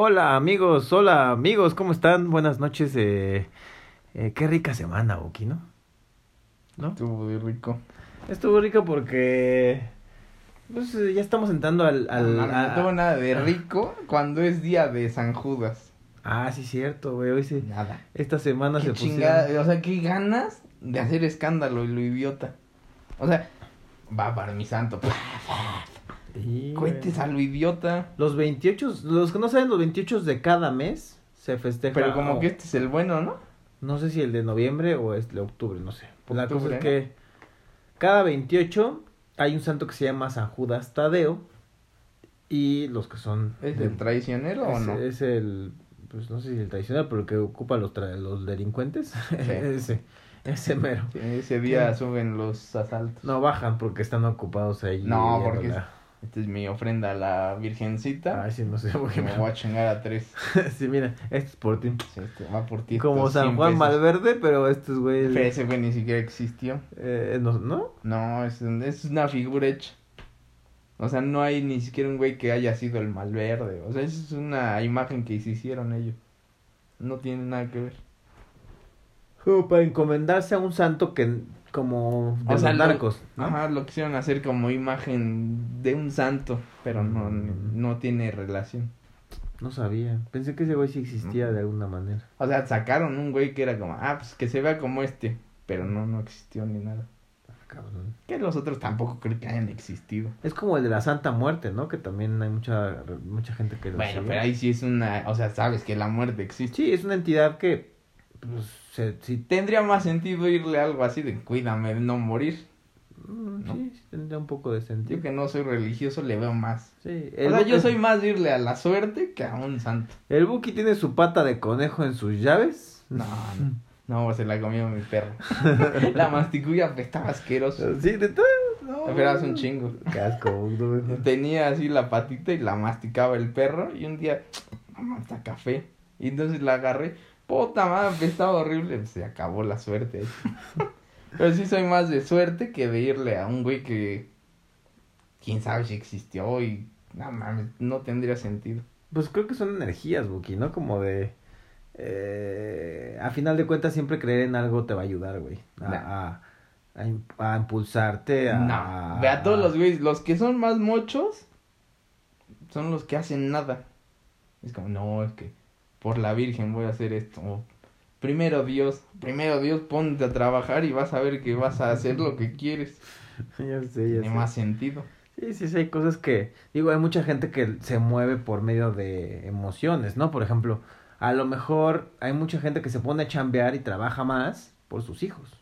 Hola amigos, hola amigos, ¿cómo están? Buenas noches. Eh, eh, qué rica semana, Boki, ¿no? ¿No? Estuvo muy rico. Estuvo rico porque pues, eh, ya estamos entrando al... al no, no, a- no tuvo nada de rico cuando es día de San Judas. Ah, sí, cierto, güey. Hoy sí. Nada. Esta semana se Qué pusieron... chingada, o sea, qué ganas de hacer escándalo y lo idiota. O sea, va para mi santo. Sí, güey. Cuentes a lo idiota. Los 28, los que no saben, los 28 de cada mes se festeja. Pero como que este es el bueno, ¿no? No sé si el de noviembre o es de octubre, no sé. La cosa Octubre, es que cada 28 hay un santo que se llama San Judas Tadeo. Y los que son. ¿Es de- el traicionero o no? es el. Pues no sé si el tradicional, pero el que ocupa los, tra- los delincuentes. ese. Ese mero. Sí, Ese día suben los asaltos. No bajan porque están ocupados ahí. No, porque la- Esta es mi ofrenda a la virgencita. Ay, sí, no sé por qué me me voy a chingar a tres. Sí, mira, este es por ti. Sí, este va por ti. Como San 100 Juan pesos. Malverde, pero este es güey. Pero ese güey ni siquiera existió. eh, no, ¿no? No, es, es una figura hecha. O sea, no hay ni siquiera un güey que haya sido el Malverde. O sea, es una imagen que se hicieron ellos. No tiene nada que ver. Como para encomendarse a un santo que como de O sea, los lo- narcos, ¿no? Ajá, lo quisieron hacer como imagen de un santo, pero no, Mm. no tiene relación. No sabía. Pensé que ese güey sí existía de alguna manera. O sea, sacaron un güey que era como, ah, pues que se vea como este, pero no, no existió ni nada. Cabrón. Que los otros tampoco creo que hayan existido. Es como el de la Santa Muerte, ¿no? Que también hay mucha mucha gente que lo Bueno, sigue. pero ahí sí es una, o sea, sabes que la muerte existe. Sí, es una entidad que pues se, sí, Tendría más sentido irle a algo así de cuídame de no morir. mm, ¿No? sí, sí tendría un poco de sentido. Yo que no soy religioso le veo más. Sí, O sea, yo soy más de irle a la suerte que a un santo. El Buki tiene su pata de conejo en sus llaves. No, no. No, se la comió mi perro. la masticó y apestaba asqueroso. Sí, de todo. No. Pero hace un chingo. Casco, no, no. Tenía así la patita y la masticaba el perro. Y un día, mamá, está café. Y entonces la agarré. Puta madre, apestaba horrible. Se acabó la suerte. Pero sí soy más de suerte que de irle a un güey que. Quién sabe si existió y. No mames, no tendría sentido. Pues creo que son energías, Buki, ¿no? Como de... Eh, a final de cuentas siempre creer en algo te va a ayudar, güey. A, Nah. a, a im- a impulsarte, a... Ve a todos los güeyes, los que son más mochos son los que hacen nada. Es como, no, es que por la Virgen voy a hacer esto. O, primero Dios, primero Dios, ponte a trabajar y vas a ver que vas a hacer lo que quieres. Ya sé, ya Tiene sé. más sentido. Sí, sí, sí, hay cosas que... Digo, hay mucha gente que se mueve por medio de emociones, ¿no? Por ejemplo, a lo mejor hay mucha gente que se pone a chambear y trabaja más por sus hijos,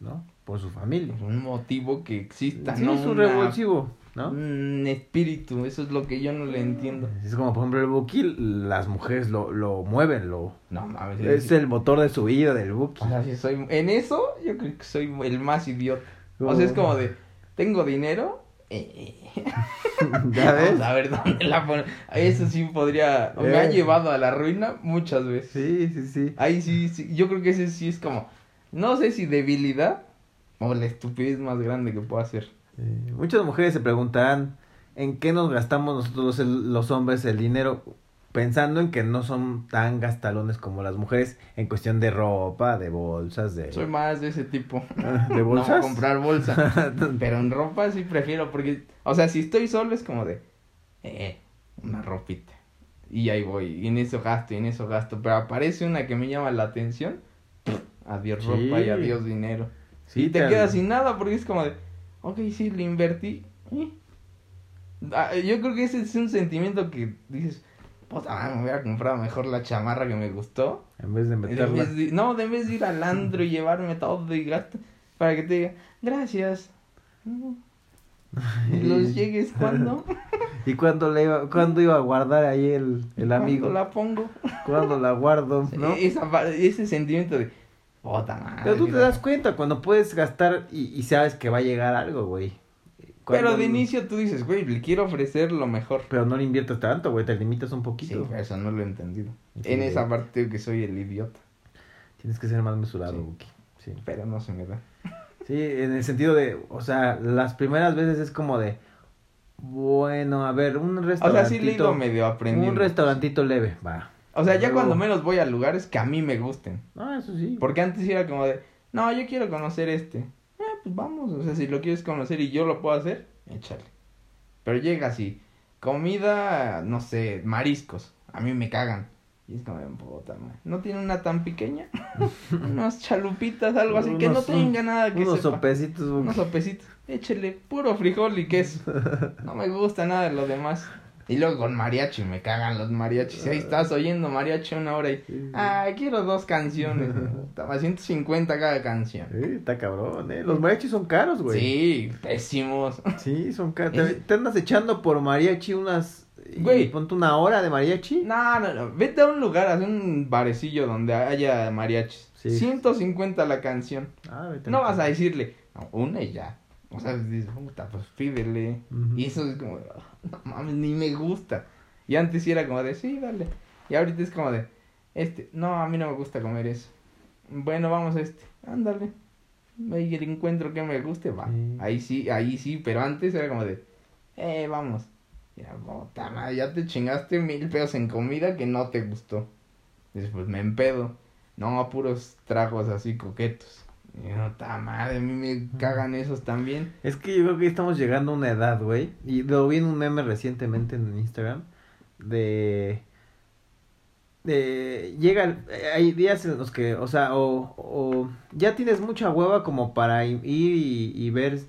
¿no? Por su familia. Un motivo que exista, Sí, no es un una- revulsivo, ¿no? un espíritu, eso es lo que yo no le entiendo. Es como, por ejemplo, el Buki, las mujeres lo, lo mueven, lo... No mames, Es el motor de su vida del Buki. O sea, si soy, en eso yo creo que soy el más idiota. O sea, es como de, tengo dinero, eh, ¿Ya ves? Vamos a ver dónde la pone. Eso sí podría. Me ha Eh. llevado a la ruina muchas veces. Sí, sí, sí. Ahí sí, sí. Yo creo que ese sí es como. No sé si debilidad o la estupidez más grande que puedo hacer. Eh, muchas mujeres se preguntarán en qué nos gastamos nosotros el- los hombres el dinero pensando en que no son tan gastalones como las mujeres en cuestión de ropa, de bolsas, de... Soy más de ese tipo. ¿De bolsas? No comprar bolsa. Pero en ropa sí prefiero porque. O sea, si estoy solo es como de. Eh, una ropita. Y ahí voy. Y en eso gasto, y en eso gasto. Pero aparece una que me llama la atención. Adiós Sí. ropa y adiós dinero. Sí, y te quedas sin nada porque es como de, ok, sí, le invertí. ¿eh? Ah, yo creo que ese es un sentimiento que dices, puta, madre, me hubiera comprado mejor la chamarra que me gustó. En vez de En meterla... vez de- no, de vez de ir al andro y llevarme todo y gasto para que te diga, gracias. ¿Y los llegues cuando? ¿Y cuándo, le iba, cuándo iba a guardar ahí el, el amigo? ¿Cuándo la pongo? ¿Cuándo la guardo? ¿no? Esa ese sentimiento de, puta madre. Pero tú te mira". das cuenta cuando puedes gastar y, y sabes que va a llegar algo, güey. Pero de inicio tú dices, güey, le quiero ofrecer lo mejor. Pero no le inviertes tanto, güey, te limitas un Sí, poquito. pero eso no lo he entendido. Sí, en güey. esa parte digo que soy el idiota. Tienes que ser más mesurado, Sí. Buki. Sí. Pero no se me da. Sí, en el sentido de, o sea, las primeras veces es como de, Bueno, a ver, un O sea, restaurantito. sí le medio aprendiendo. Un restaurantito leve, va. O sea, ya cuando menos voy a lugares que a mí me gusten. Ah, eso sí. Porque antes era como de, no, yo quiero conocer este. Eh, pues vamos, o sea, si lo quieres conocer y yo lo puedo hacer, échale. Pero llega así, comida, no sé, mariscos, a mí me cagan. Y es como, de, puta madre, ¿no tiene una tan pequeña? Unas chalupitas, algo así, que no tenga nada que Unos sepa. sopecitos. Unos sopecitos, échele puro frijol y queso. No me gusta nada de lo demás. Y luego con mariachi, me cagan los mariachis. Ahí estás oyendo mariachi una hora y... Ah, quiero dos canciones. Estaba 150 cada canción. Está cabrón, eh. Los mariachis son caros, güey. Sí, pésimos. Sí, son caros. Es- Te, andas echando por mariachi unas. y Güey. Ponte una hora de mariachi. No, no, no. Vete a un lugar, a un barecillo donde haya mariachis. Sí. 150 la canción. Ah, vete No vas a decirle, "No, una y ya. O sea, dices, puta, pues pídele. Y eso es como, "Ah, no mames, ni me gusta. Y antes sí era como de, sí, dale. Y ahorita es como de, este, no, a mí no me gusta comer eso. Bueno, vamos a este, ándale. Ahí el encuentro que me guste, va. Sí. Ahí sí, ahí sí, pero antes era como de, eh, vamos. Ya, puta madre, ya te chingaste mil pesos en comida que no te gustó. Dices, pues me empedo. No, a puros tragos así coquetos. No, ta madre, a mí me cagan esos también. Es que yo creo que estamos llegando a una edad, güey. Y lo vi en un meme recientemente en Instagram. De. De. Llega. Hay días en los que. O sea, o. o ya tienes mucha hueva como para ir y ver.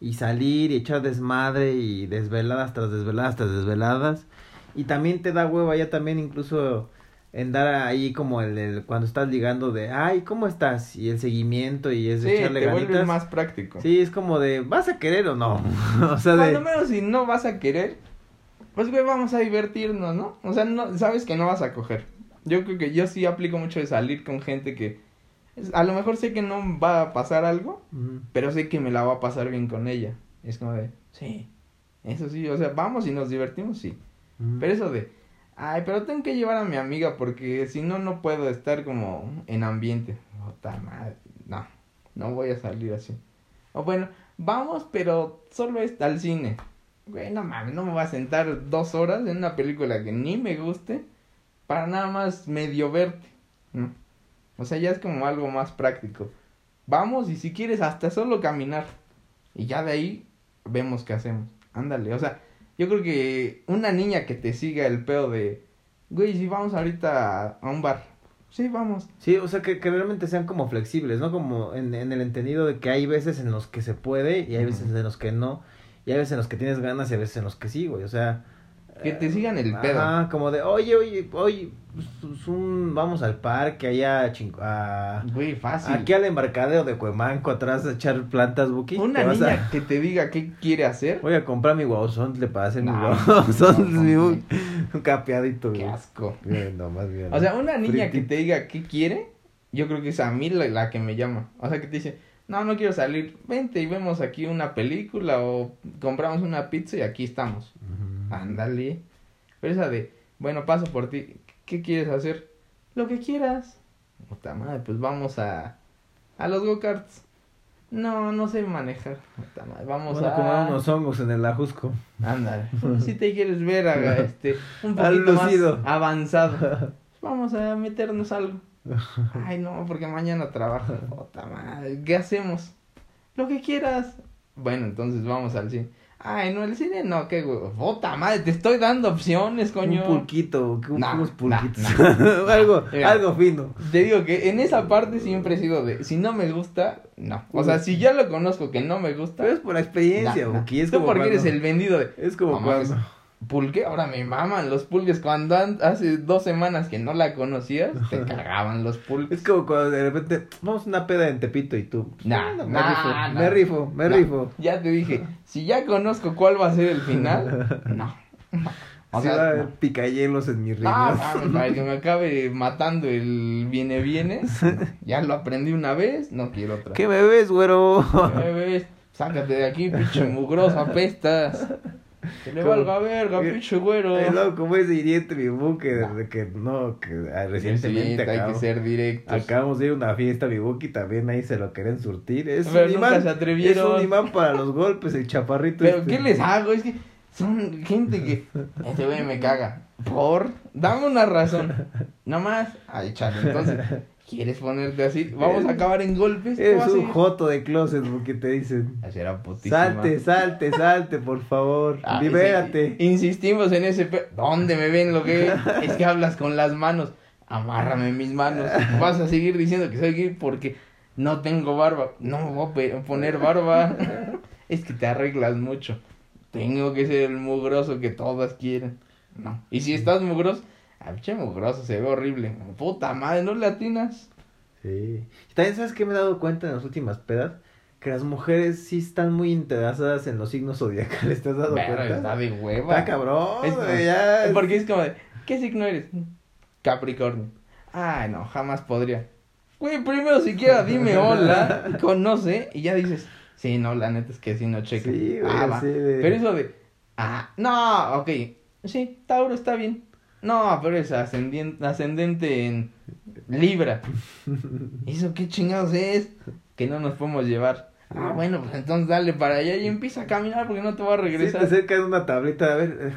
Y salir y echar desmadre y desveladas tras desveladas tras desveladas. Y también te da hueva ya también incluso en dar ahí como el, el- cuando estás ligando de, ay, ¿cómo estás? Y el seguimiento y es Sí, echarle te ganitas. más práctico. Sí, es como de, ¿vas a querer o no? o sea, Cuando de... menos si no vas a querer, pues güey, vamos a divertirnos, ¿no? O sea, no, sabes que no vas a coger. Yo creo que yo sí aplico mucho de salir con gente que a lo mejor sé que no va a pasar algo, pero sé que me la va a pasar bien con ella. Es como de, sí, eso sí, o sea, vamos y nos divertimos, sí. Pero eso de, ay, pero tengo que llevar a mi amiga porque si no, no puedo estar como en ambiente. Puta madre, no, no voy a salir así. O bueno, vamos, pero solo es al cine. Güey, no mames, no me voy a sentar dos horas en una película que ni me guste para nada más medio verte. ¿no? O sea, ya es como algo más práctico. Vamos y si quieres hasta solo caminar. Y ya de ahí vemos qué hacemos. Ándale, o sea, yo creo que una niña que te siga el pedo de, güey, si vamos ahorita a, un bar. Sí, vamos. Sí, o sea, que, que realmente sean como flexibles, ¿no? Como en, en el entendido de que hay veces en los que se puede y hay veces en los que no. Y hay veces en los que tienes ganas y hay veces en los que sí, güey. O sea... Que te sigan el pedo. Ajá, como de, oye, oye, oye, pues, un, vamos al parque allá a, Chin- a- Güey, fácil. Aquí al embarcadero de Cuemanco atrás a echar plantas, Buki. Una niña a- que te diga qué quiere hacer. Voy a comprar mi guauzón, para hacer mi No, guauzón, no, mi no, bu- un capeadito, Qué güey. asco. Bien, no, más bien. O sea, una niña que te diga qué quiere, yo creo que es a mí la, la que me llama. O sea, que te dice, no, no quiero salir, vente y vemos aquí una película o compramos una pizza y aquí estamos. Ándale. Pero esa de, bueno, paso por ti, ¿qué quieres hacer? Lo que quieras. Puta madre, pues vamos a, a los go-karts. No, no sé manejar. Puta madre, vamos a comer unos hongos en el ajusco. Ándale. Si te quieres ver a, este, un poquito más avanzado. Vamos a meternos algo. Ay, no, porque mañana trabajo. Puta madre, ¿qué hacemos? Lo que quieras. Bueno, entonces vamos al cine. Ay, no, el cine no, qué güey. Puta madre, te estoy dando opciones, coño. Un pulquito, que un- Nah, unos nah, pulquitos. nah. algo, Mira. algo fino. Te digo que en esa parte siempre he sido de, si no me gusta, no. O sea, si ya lo conozco que no me gusta, Pero es por la experiencia, nah, nah. Buki. Es Tú como porque cuando- eres el vendido de, Es como mames. Pulque, ahora me maman los pulques. Cuando an- hace dos semanas que no la conocías, te cagaban los pulques. Es como cuando de repente vamos a una peda en Tepito y tú. pues, Nah, me nah, rifo, nah. me rifo, me No, rifo. Ya te dije, si ya conozco cuál va a ser el final, no. no. O Sí sea, va a no. haber picahielos en mi riñón. Ah, mames, para que me acabe matando el viene vienes. Ya lo aprendí una vez, no quiero otra. ¿Qué me ves, güero? ¿Qué ves? Sácate de aquí, pinche mugroso, apestas. Que le valga verga, pinche güero. Eh, no, como es hiriente mi buque desde que no, que ah, recientemente Sí, hay que acabo- ser directos. acabamos de ir a una fiesta mi buque y también ahí se lo quieren surtir. Es Pero un nunca imán, se atrevieron. Es un imán para los golpes, el chaparrito Pero este. ¿qué les hago? Es que Son gente que. Este güey me caga. Por. Dame una razón. Nada más. Ay, chale. Entonces, ¿quieres ponerte así? Vamos a acabar en golpes. Es ¿Cómo un joto de closet porque te dicen. Así era putísima. Salte, salte, salte, por favor. Libérate. sí. Insistimos en ese. pe- ¿Dónde me ven lo que es? que hablas con las manos. Amárrame mis manos. Vas a seguir diciendo que soy gay porque no tengo barba. No me voy a poner barba. es que te arreglas mucho. Tengo que ser el mugroso que todas quieren. No. Y si estás mugroso, ah, che mugroso, se ve horrible. Puta madre, no latinas. Sí. También sabes que me he dado cuenta en las últimas pedas que las mujeres sí están muy interesadas en los signos zodiacales. ¿Te has dado Pero cuenta? está de hueva. Está cabrón, Es- güey, ya. Porque es como de, ¿qué signo eres? Capricornio. Ay, no, jamás podría. Güey, primero siquiera dime hola, conoce, y ya dices, sí, no, la neta es que sí, no checa. Sí, güey, ah, de- Pero eso de, ah, no, ok, sí, Tauro está bien. No, pero es ascendien- ascendente en Libra. ¿Eso qué chingados es? Que no nos podemos llevar. Ah, bueno, pues entonces dale para allá y empieza a caminar porque no te va a Sí, te regresar. acercas una tablita, a ver,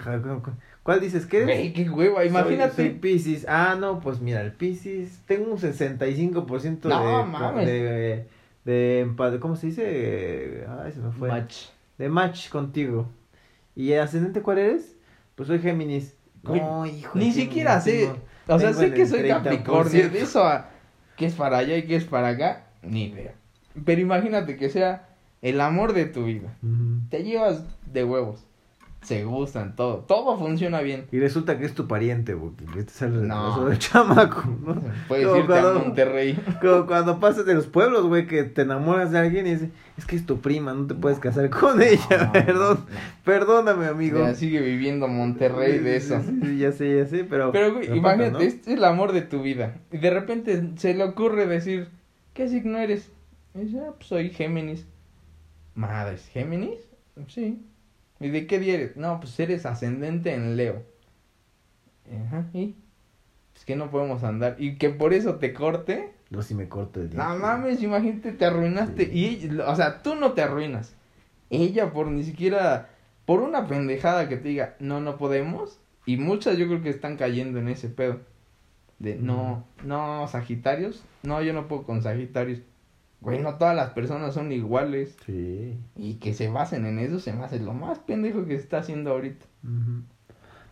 ¿cuál dices que eres? Qué hueva, Soy- imagínate. Soy, Pisces. Ah, no, pues mira, el Pisces, tengo un 65% No, de, mames. de, de, ¿cómo se dice? Ay, se me fue. Match. De match contigo. ¿Y ascendente cuál eres? Pues soy Géminis. No, hijo. Ni siquiera sé. tengo- O sea, sé que soy 30%. Capricornio. De eso a qué es para allá y qué es para acá, ni idea. Pero imagínate que sea el amor de tu vida. Te llevas de huevos. Se gustan, todo. Todo funciona bien. Y resulta que es tu pariente, porque este es el No. del chamaco, ¿no? Puedes Como irte a Monterrey. Como cuando pasas de los pueblos, güey, que te enamoras de alguien y dices, es que es tu prima, no te puedes casar con ella, No, perdón, no, perdóname, amigo. Ya sigue viviendo Monterrey de eso. sí, sí, ya sé, ya sé, pero... Pero, güey, imagínate, este es el amor de tu vida. Y de repente se le ocurre decir, ¿qué signo eres? Y dice, ah, pues soy Géminis. Madres, ¿Géminis? Sí. ¿Y de qué día eres? No, pues eres ascendente en Leo. Ajá, ¿y? Es que no podemos andar. Y que por eso te corte. No, si me corto el día. No mames, imagínate, te arruinaste. Sí. Y, o sea, tú no te arruinas. Ella por ni siquiera, por una pendejada que te diga, no, no podemos. Y muchas yo creo que están cayendo en ese pedo. De, no, no, Sagitarios. No, yo no puedo con Sagitarios. Güey, no todas las personas son iguales. Sí. Y que se basen en eso se me hace lo más pendejo que se está haciendo ahorita.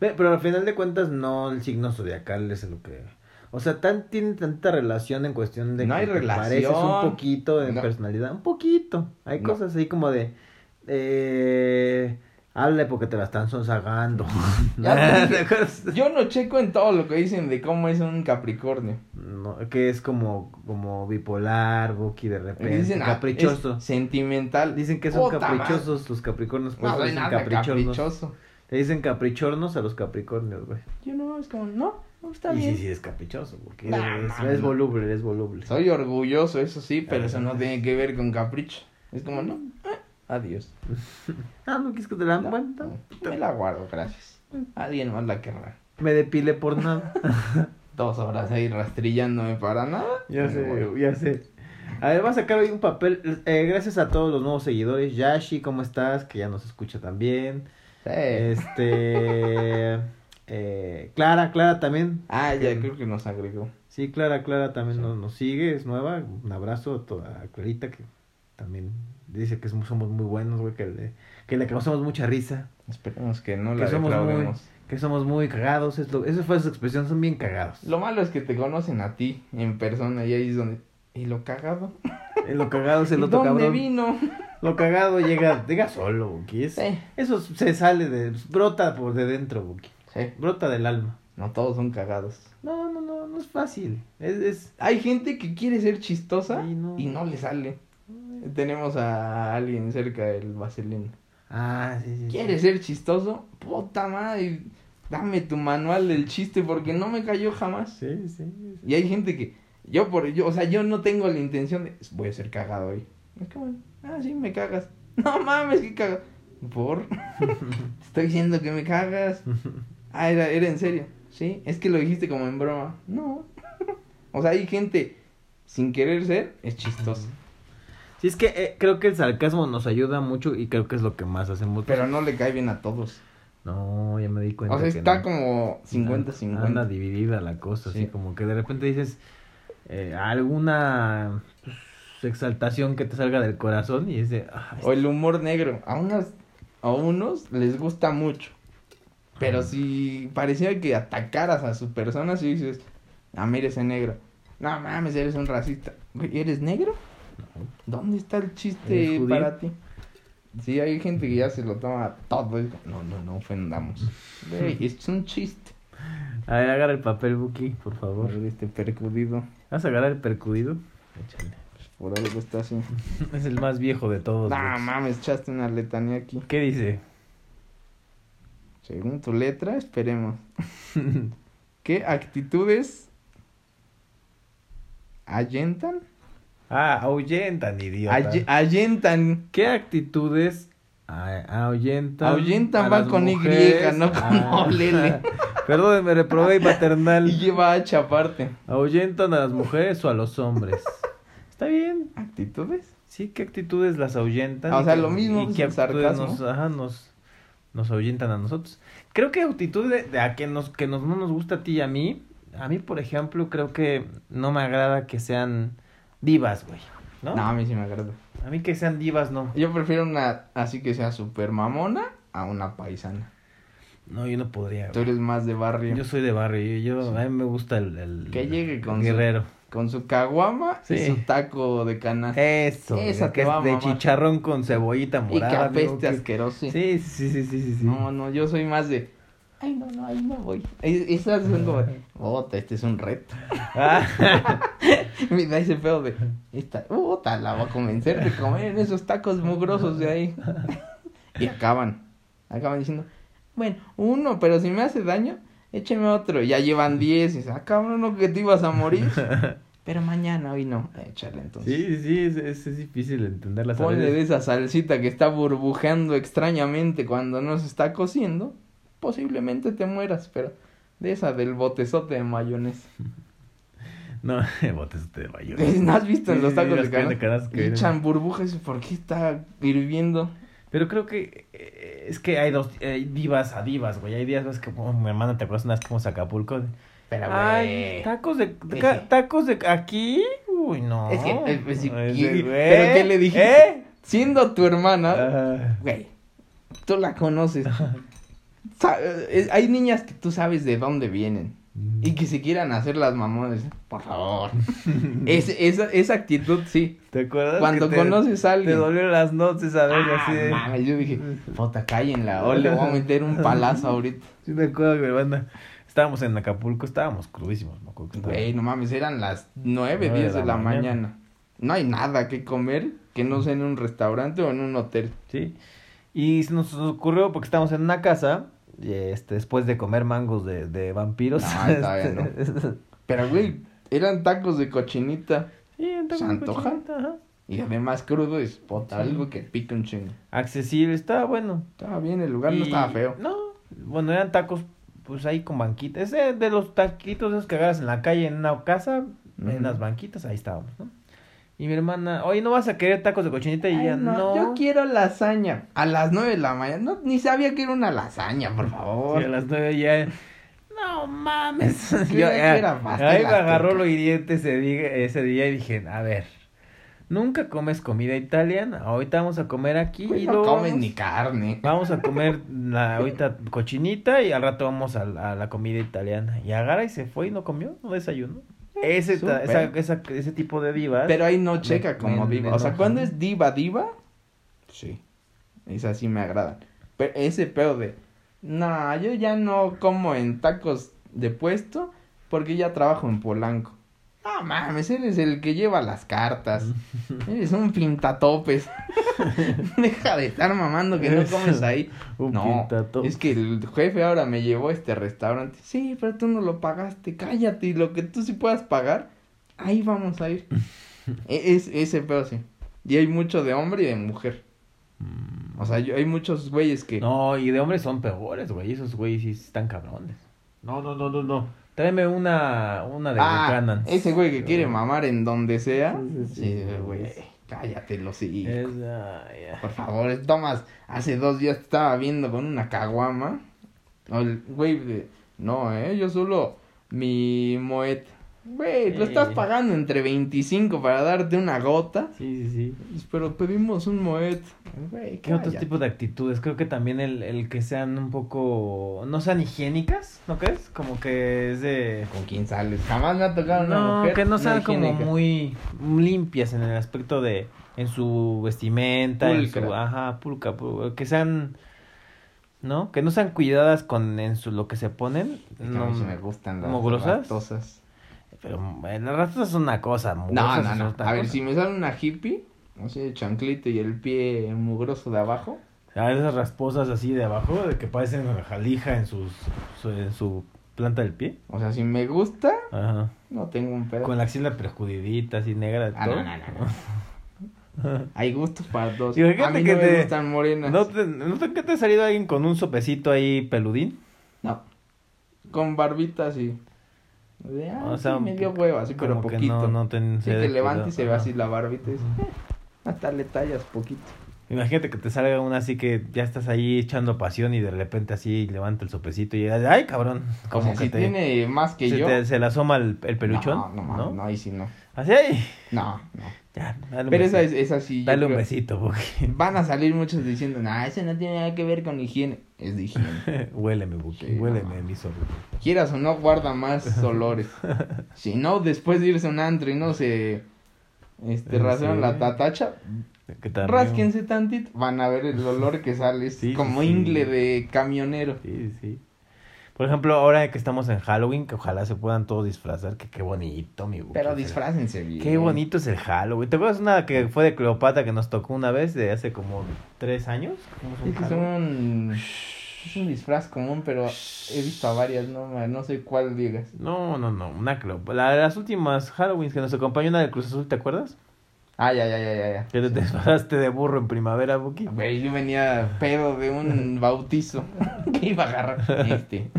Ve, Pero al final de cuentas no el signo zodiacal es lo que... O sea, tan, tiene tanta relación en cuestión de No hay que te relación. pareces un poquito en No. personalidad, un poquito. Hay No. cosas ahí como de... Eh, habla porque te la están sonsagando. Yo no checo en todo lo que dicen de cómo es un Capricornio. No, que es como, como bipolar, Buki de repente, Dicen, ah, caprichoso. sentimental. Dicen que son caprichosos los capricornios, por No dicen caprichoso. Le dicen caprichornos a los capricornios, güey. Yo no, es como, no, no está y bien. sí, sí, es caprichoso, porque Nah, es, voluble, es voluble. Soy orgulloso, eso sí, pero Ah. eso no tiene que ver con capricho. Es como, no, adiós. Ah, no quieres que te la No, cuenta. me la guardo, gracias. Alguien más la querrá. Me depile por nada. Dos horas ahí rastrillándome para nada. ya me voy. sé, ya sé. A ver, va a sacar hoy un papel. Eh, gracias a todos los nuevos seguidores. Yashi, ¿cómo estás? Que ya nos escucha también. Sí. Este. eh, Clara, Clara también. Ah, ya creo que nos agregó. Sí, Clara, Clara también Sí. nos, nos sigue, es nueva. Un abrazo a toda a Clarita que también dice que somos, muy buenos, güey, que le, que le causamos mucha risa, Esperemos que no Que la somos muy- que somos muy cagados. Es lo, esa fue su expresión, son bien cagados. Lo malo es que te conocen a ti en persona y ahí es donde. ¿Y lo cagado? En lo cagado es el ¿Y otro dónde cabrón. vino? Lo cagado llega, llega solo, Buki. Es- Sí. Eso se sale de, brota por de dentro, Buki. Sí. Brota del alma. No todos son cagados. No, no, no, no es fácil. Es, es, Hay gente que quiere ser chistosa Sí, no. y no le sale. Tenemos a alguien cerca del vaselino. ah, sí, sí. sí. ¿Quieres ser chistoso? Puta madre, dame tu manual del chiste porque no me cayó jamás. Sí, sí, sí. Y hay gente que yo por yo, o sea, yo no tengo la intención de voy a ser cagado hoy. Es como, ah, sí, me cagas. No mames, que cagas. ¿Por? Te Estoy diciendo que me cagas. Ah, era, era en serio. Sí, es que lo dijiste como en broma. No. o sea, hay gente sin querer ser, es chistosa. Sí, es que eh, creo que el sarcasmo nos ayuda mucho y creo que es lo que más hacemos. Pero no le cae bien a todos. No, ya me di cuenta. O sea, está no. como 50-50. Anda dividida la cosa, así Sí. como que de repente dices eh, alguna pues, exaltación que te salga del corazón y es de... ah, O el humor negro. A unos, a unos les gusta mucho. Pero si pareciera que atacaras a su persona, si dices, ah, mira ese negro. No mames, eres un racista. ¿Eres negro? ¿Dónde está el ¿Eres chiste judío? para ti? Sí, hay gente que ya se lo toma todo. No, no, no ofendamos. Es un chiste. A ver, agarra el papel, Buki, por favor. Este percudido. ¿Vas a agarrar el percudido? Échale. Por algo está así. Es el más viejo de todos. No güey. mames, echaste una letanía aquí. ¿Qué dice? Según tu letra, esperemos. ¿Qué actitudes ayentan? Ah, ahuyentan, idiota. Ay- ayentan. ¿Qué actitudes ah, ahuyentan? Ahuyentan a va las con Y, mujeres? no con Ah. Olele. Perdón, me reprobé maternal. Y lleva H aparte. ¿Ahuyentan a las mujeres o a los hombres? Está bien. ¿Actitudes? Sí, ¿qué actitudes las ahuyentan? Ah, o y sea, lo mismo, y qué actitudes sarcasmo. nos, ajá, nos, nos ahuyentan a nosotros. Creo que actitudes de, de a que, nos, que nos, no nos gusta a ti y a mí. A mí, por ejemplo, creo que no me agrada que sean divas, güey. ¿No? ¿No? a mí sí me agrada. A mí que sean divas, no. Yo prefiero una así que sea super mamona a una paisana. No, yo no podría. Tú eres más de barrio. Yo soy de barrio. Yo, a mí me gusta el, el Que llegue con el su- guerrero. Con su caguama y Sí. su taco de canasta. Eso. Esa que es de chicharrón con cebollita y morada. que amigo, apeste que- asqueroso. Sí, sí, sí, sí, sí, sí. No, no, yo soy más de. Ay, no, no, ahí no voy. Es- Esas son como. Ota, este es un reto. Ah, Me da ese pedo de. Esta. Ota, la va a convencer de comer en esos tacos mugrosos de ahí. Y acaban. Acaban diciendo. Bueno, uno, pero si me hace daño, écheme otro. Ya llevan diez. Y dice, ah, cabrón, no que te ibas a morir. Pero mañana, hoy no. Échale entonces. sí, sí, es, es, es difícil entenderlas a Ponle de esa salsita que está burbujeando extrañamente cuando no se está cociendo. Posiblemente te mueras, pero de esa del botezote de mayonesa. No, botes de bayo. ¿No has visto en los sí, tacos de que canastas que echan burbujas ¿por qué está hirviendo? Pero creo que eh, es que hay dos hay divas a divas, güey. Hay divas que como mi hermana te acuerdas una vez que fuimos a Acapulco. Pero, Ay, tacos de sí. tacos de aquí. Uy, no. Es que, eh, pues, sí, Es ¿qué- de- pero qué le dijiste? ¿Eh? Siendo tu hermana, güey, tú la conoces. Eh, hay niñas que tú sabes de dónde vienen. Y que se quieran hacer las mamones. Por favor. Es, esa, esa actitud, sí. ¿Te acuerdas? Cuando que te- conoces a Te alguien. dolieron las noches a ver Ah, así. de- mames, yo dije, puta, cállenla. O le voy a meter un palazo ahorita. Sí, me acuerdo que mi hermana. Estábamos en Acapulco, estábamos crudísimos, me acuerdo Güey, no mames, eran las nueve, diez de la, mañana. No hay nada que comer que no sea en un restaurante o en un hotel. Sí. Y se nos ocurrió porque estábamos en una casa, y, este, después de comer mangos de, de vampiros. No, todavía este, Pero, güey, eran tacos de cochinita. Sí, entonces, ¿Se antoja? cochinita, ajá. Y además crudo es puta, Sí. algo que pica un chingo. Accesible, estaba bueno. Estaba bien, el lugar no estaba feo. No, bueno, eran tacos, pues ahí con banquitas. Ese de los taquitos esos que agarras en la calle, en una casa, en las banquitas, ahí estábamos, ¿no? Y mi hermana, oye, ¿no vas a querer tacos de cochinita? Y Ay, ya, no, no. Yo quiero lasaña. A las nueve de la mañana. No, ni sabía que era una lasaña, por favor. Sí, a las nueve ya. No mames. Yo, ya- era ahí me agarró lo hiriente ese día, ese día y dije, a ver, nunca comes comida italiana. Ahorita vamos a comer aquí Güey, y no vamos- ni carne. Vamos a comer la, ahorita cochinita y al rato vamos a, a la comida italiana. Y agarra y se fue y no comió, no desayunó. Ese, esa, esa- ese tipo de divas. Pero ahí no checa Me- como me- diva. me o sea, cuando es diva, diva, sí. Esas sí me agradan. Pero ese pedo de, no, yo ya no como en tacos de puesto porque ya trabajo en Polanco. No mames, eres el que lleva las cartas. Eres un pintatopes. Deja de estar mamando que no comes ahí. Un no, pintatopes. es que el jefe ahora me llevó a este restaurante. Sí, pero tú no lo pagaste. Cállate. Y lo que tú sí puedas pagar, ahí vamos a ir. E- es, ese pedo sí. Y hay mucho de hombre y de mujer. O sea, yo- hay muchos güeyes que... No, y de hombres son peores, güey. Esos güeyes sí están cabrones. No, no, no, no, no. Tráeme una, una de ah, ese güey que quiere mamar en donde sea. Sí, sí, sí. Sí, güey. Cállatelo, sí. Ah. Por favor, Tomás, hace dos días te estaba viendo con una caguama. O el güey de, no, eh, yo solo mi moet. Güey, lo estás pagando entre 25 para darte una gota. Sí, sí, sí. Pero pedimos un moet. Güey, ¿Qué otros tipos de actitudes? Creo que también el, el que sean un poco... No sean higiénicas, ¿no crees? Como que es de... ¿Con quién sales? Jamás me ha tocado una No, mujer que no sean como muy limpias en el aspecto de... En su vestimenta, en su... Ajá, pulca, pulca, que sean... ¿No? Que no sean cuidadas con en su, lo que se ponen. Es que a No, mí sí me gustan las ¿Mugrosas? ratosas. Pero las ratas es una cosa. No, no, no. A ver, si me sale una hippie, así de chanclito y el pie mugroso de abajo. Ah, esas rasposas así de abajo, de que parecen jalija en sus, su, en su planta del pie. O sea, si me gusta, Ajá. no tengo un pedo. Con la axila perjudidita, así negra. Ah, todo. no, no, no, Hay gustos para todos. Y A mí que no me te- gustan morenas. ¿No te, ¿No te, te ha salido alguien con un sopecito ahí peludín? No. Con barbita así. De, ah, O sea, sí, me dio hueva, así, pero como que poquito. no, no te Sí, se te de levanta y se ve así la barbita y dices, "Eh, hasta le tallas poquito. Imagínate que te salga una así que ya estás ahí echando pasión y de repente así levanta el sopecito y ay cabrón, O como sea, que si te, tiene más que se, yo. te- se le asoma el, el peluchón, No, no, ¿no? no, ahí sí no. Así ay, No, no. Ya, dale un Pero esa es, besito. esa sí. yo Dale un creo- besito, porque Van a salir muchos diciendo, nah, eso no tiene nada que ver con higiene. Es de higiene. huéleme, Buki, Sí, huéleme, mi zorro. Quieras o no, guarda más olores. Si no, después de irse a un antro y no se este, Eh, sí. la tatacha, rásquense tantito. Van a ver el olor que sale. Es Sí, como ingle de camionero. Sí, sí. Por ejemplo, ahora que estamos en Halloween, que ojalá se puedan todos disfrazar, que qué bonito, mi Buki. Pero disfrácense bien. Qué bonito es el Halloween. ¿Te acuerdas una que fue de Cleopatra que nos tocó una vez de hace como tres años? ¿Cómo es que. Es un disfraz común, pero he visto a varias, no, no sé cuál digas. No, no, no, una Cleopatra. La de las últimas Halloweens que nos acompañó una del Cruz Azul, ¿te acuerdas? Ah, ya, ya, ya, ya, ya. Que te disfrazaste de burro en primavera, Buki. Güey, yo venía pedo de un bautizo. ¿Qué iba a agarrar? Este.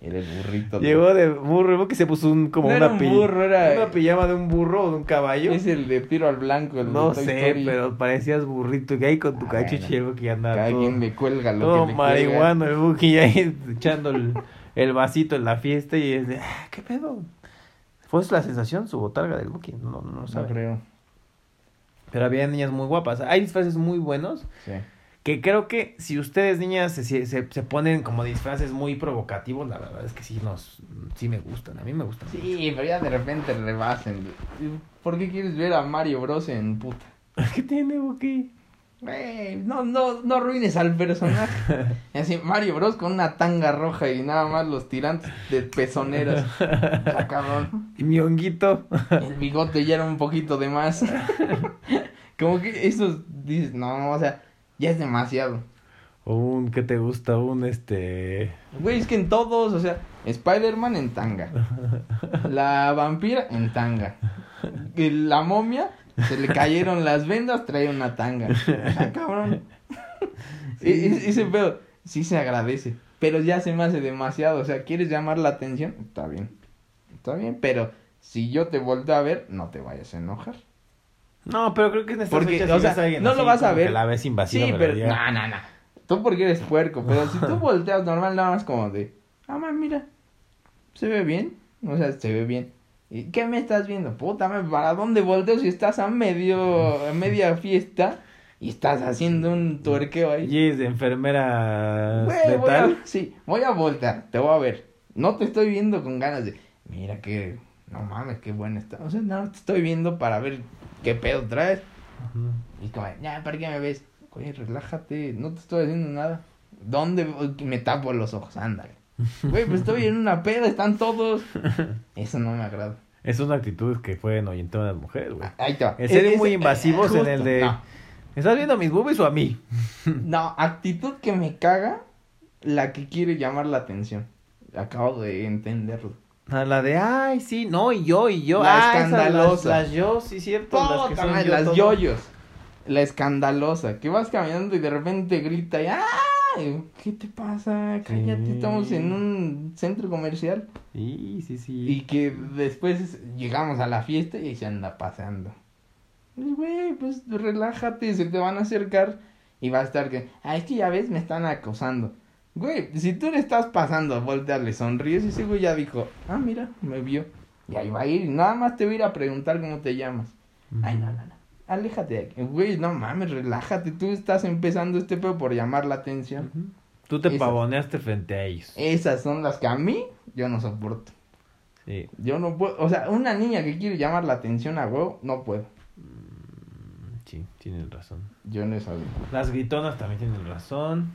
Era el burrito. Llegó de burro, Buki se puso un, como No una, era un burro, era- una pijama de un burro o de un caballo. Es el de tiro al blanco, el No sé, Story. pero parecías burrito. Que ahí con tu Ah, cachiche el Buki andaba Cada todo, quien le cuelga lo todo que le marihuano. El Buki ahí echando el, el vasito en la fiesta y es de, ah, ¿qué pedo? ¿Fue la sensación, su botarga del Buki? No, no, no. No sabe. creo. Pero había niñas muy guapas. Hay disfraces muy buenos. Sí. Que creo que si ustedes, niñas, se, se, se ponen como disfraces muy provocativos, la verdad es que sí nos sí me gustan. A mí me gustan. Sí, pero ya de repente rebasen. ¿Por qué quieres ver a Mario Bros en puta? ¿Qué tiene, Buki? Güey, no, no, no arruines al personaje. Y así, Mario Bros con una tanga roja y nada más los tirantes de pezoneras. Ya, cabrón. Y mi honguito. El bigote ya era un poquito de más. Como que esos dices, no, o sea, ya es demasiado. Un, ¿qué te gusta? Un, este... Güey, es que en todos, o sea, Spider-Man en tanga. La vampira en tanga. La momia, se le cayeron las vendas, trae una tanga. Ah, cabrón. Sí. E- ese pedo sí se agradece. Pero ya se me hace demasiado. O sea, ¿quieres llamar la atención? Está bien. Está bien, pero si yo te volteo a ver, no te vayas a enojar. No, pero creo que en estas Porque, fechas o sea, alguien no así, lo vas a ver. que la ves invasiva, Sí, pero No, no, no. Tú porque eres puerco, pero si tú volteas normal, nada más como de. Ah, man, mira. Se ve bien. O sea, se ve bien. ¿Y qué me estás viendo? Puta, ¿para dónde volteo si estás a medio. a media fiesta y estás haciendo un tuerqueo ahí? Y es de enfermera Güey, voy a, sí, voy a voltear, te voy a ver. No te estoy viendo con ganas de. Mira que. No mames, qué buena está. O sea, no, te estoy viendo para ver qué pedo traes. Ujú. Y como, ya, ¿para qué me ves? Güey, relájate, no te estoy haciendo nada. ¿Dónde me tapo los ojos? Ándale. Güey, pues estoy en una peda, están todos. Eso no me agrada. Es una actitud que pueden oyentar a las mujeres, güey. Ahí te va. El ser Es- muy es- invasivos en el de... No, ¿Estás viendo mis boobies o a mí? no, actitud que me caga, la que quiere llamar la atención. Acabo de entenderlo. A la de, ay, sí, no, y yo, y yo. La ah, escandalosa. Las, las yo, sí, cierto. las que son yo las todo. yoyos. La escandalosa. Que vas caminando y de repente grita y ¡ay! ¿Qué te pasa? Cállate, Sí. estamos en un centro comercial. Sí, sí, sí. Y que después llegamos a la fiesta y ahí se anda pasando. Pues, Güey, pues relájate, se te van a acercar y va a estar que, ah, es que ya ves, me están acosando. Güey, si tú le estás pasando, voltea, le sonríes y ese güey ya dijo, ah, mira, me vio. Y ahí va a ir nada más te voy a ir a preguntar cómo te llamas. Ay, no, no, no. Aléjate de aquí. Güey, no mames, relájate. Tú estás empezando este pedo por llamar la atención. Tú te Esas- pavoneaste frente a ellos. Esas son las que a mí yo no soporto. Sí. Yo no puedo, o sea, una niña que quiere llamar la atención a huevo, no puedo. Sí, tienes razón. Yo no sabía. Las gritonas también tienen razón.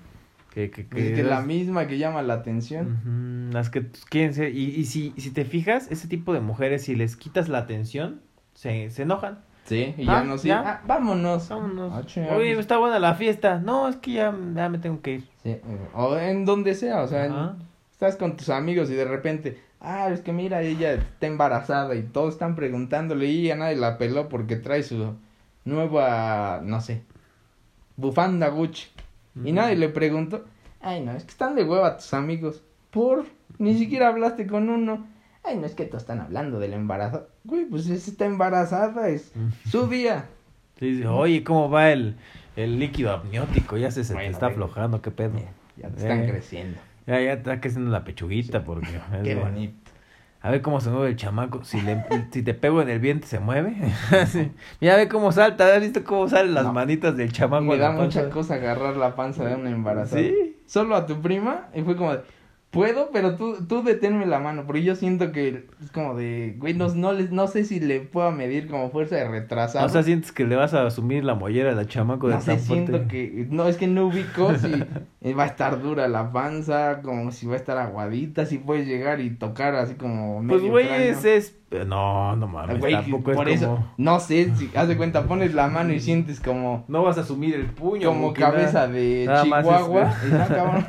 Que, que, Es que la misma que llama la atención. Las que quieren ser. Y, y si, si te fijas, ese tipo de mujeres, si les quitas la atención, se, se enojan. Sí, y Ah, ya no ya. Ah, vámonos. Vámonos. Ah, Oye, está buena la fiesta. No, es que ya, ya me tengo que ir. Sí, o en donde sea, o sea, en- estás con tus amigos y de repente, ah, es que mira, ella está embarazada y todos están preguntándole y ya nadie la peló porque trae su nueva, no sé, bufanda Gucci. Y nadie le preguntó, ay, no, es que están de hueva tus amigos. Por, ni siquiera hablaste con uno. Ay, no es que todos están hablando del embarazo. Güey, pues esa está embarazada, es su día. Sí, dice, oye, ¿cómo va el, el líquido amniótico? Ya se, se te está aflojando, qué pedo. Ya te están Eh. creciendo. Ya, ya está creciendo la pechuguita porque... es Qué bonito. A ver cómo se mueve el chamaco. Si, le, si te pego en el vientre, se mueve. Sí. Mira, ve cómo salta. ¿Has visto cómo salen las No. manitas del chamaco? Me da mucha cosa agarrar la panza de una embarazada. Sí. Solo a tu prima y fue como de, puedo, pero tú, tú deténme la mano, porque yo siento que es como de, güey, no, no, les- no sé si le puedo medir como fuerza de retrasado. O sea, sientes que le vas a asumir la mollera al chamaco de no sé, siento que, no, es que no ubico si eh, va a estar dura la panza, como si va a estar aguadita, si puedes llegar y tocar así como Pues, medio güey, cráneo. ese es... No, no mames, Güey, tampoco es por eso, como... no sé, si haz de cuenta, pones la mano y sientes como, No vas a asumir el puño. como cabeza nada. de nada más es- Chihuahua. y no, cabrón.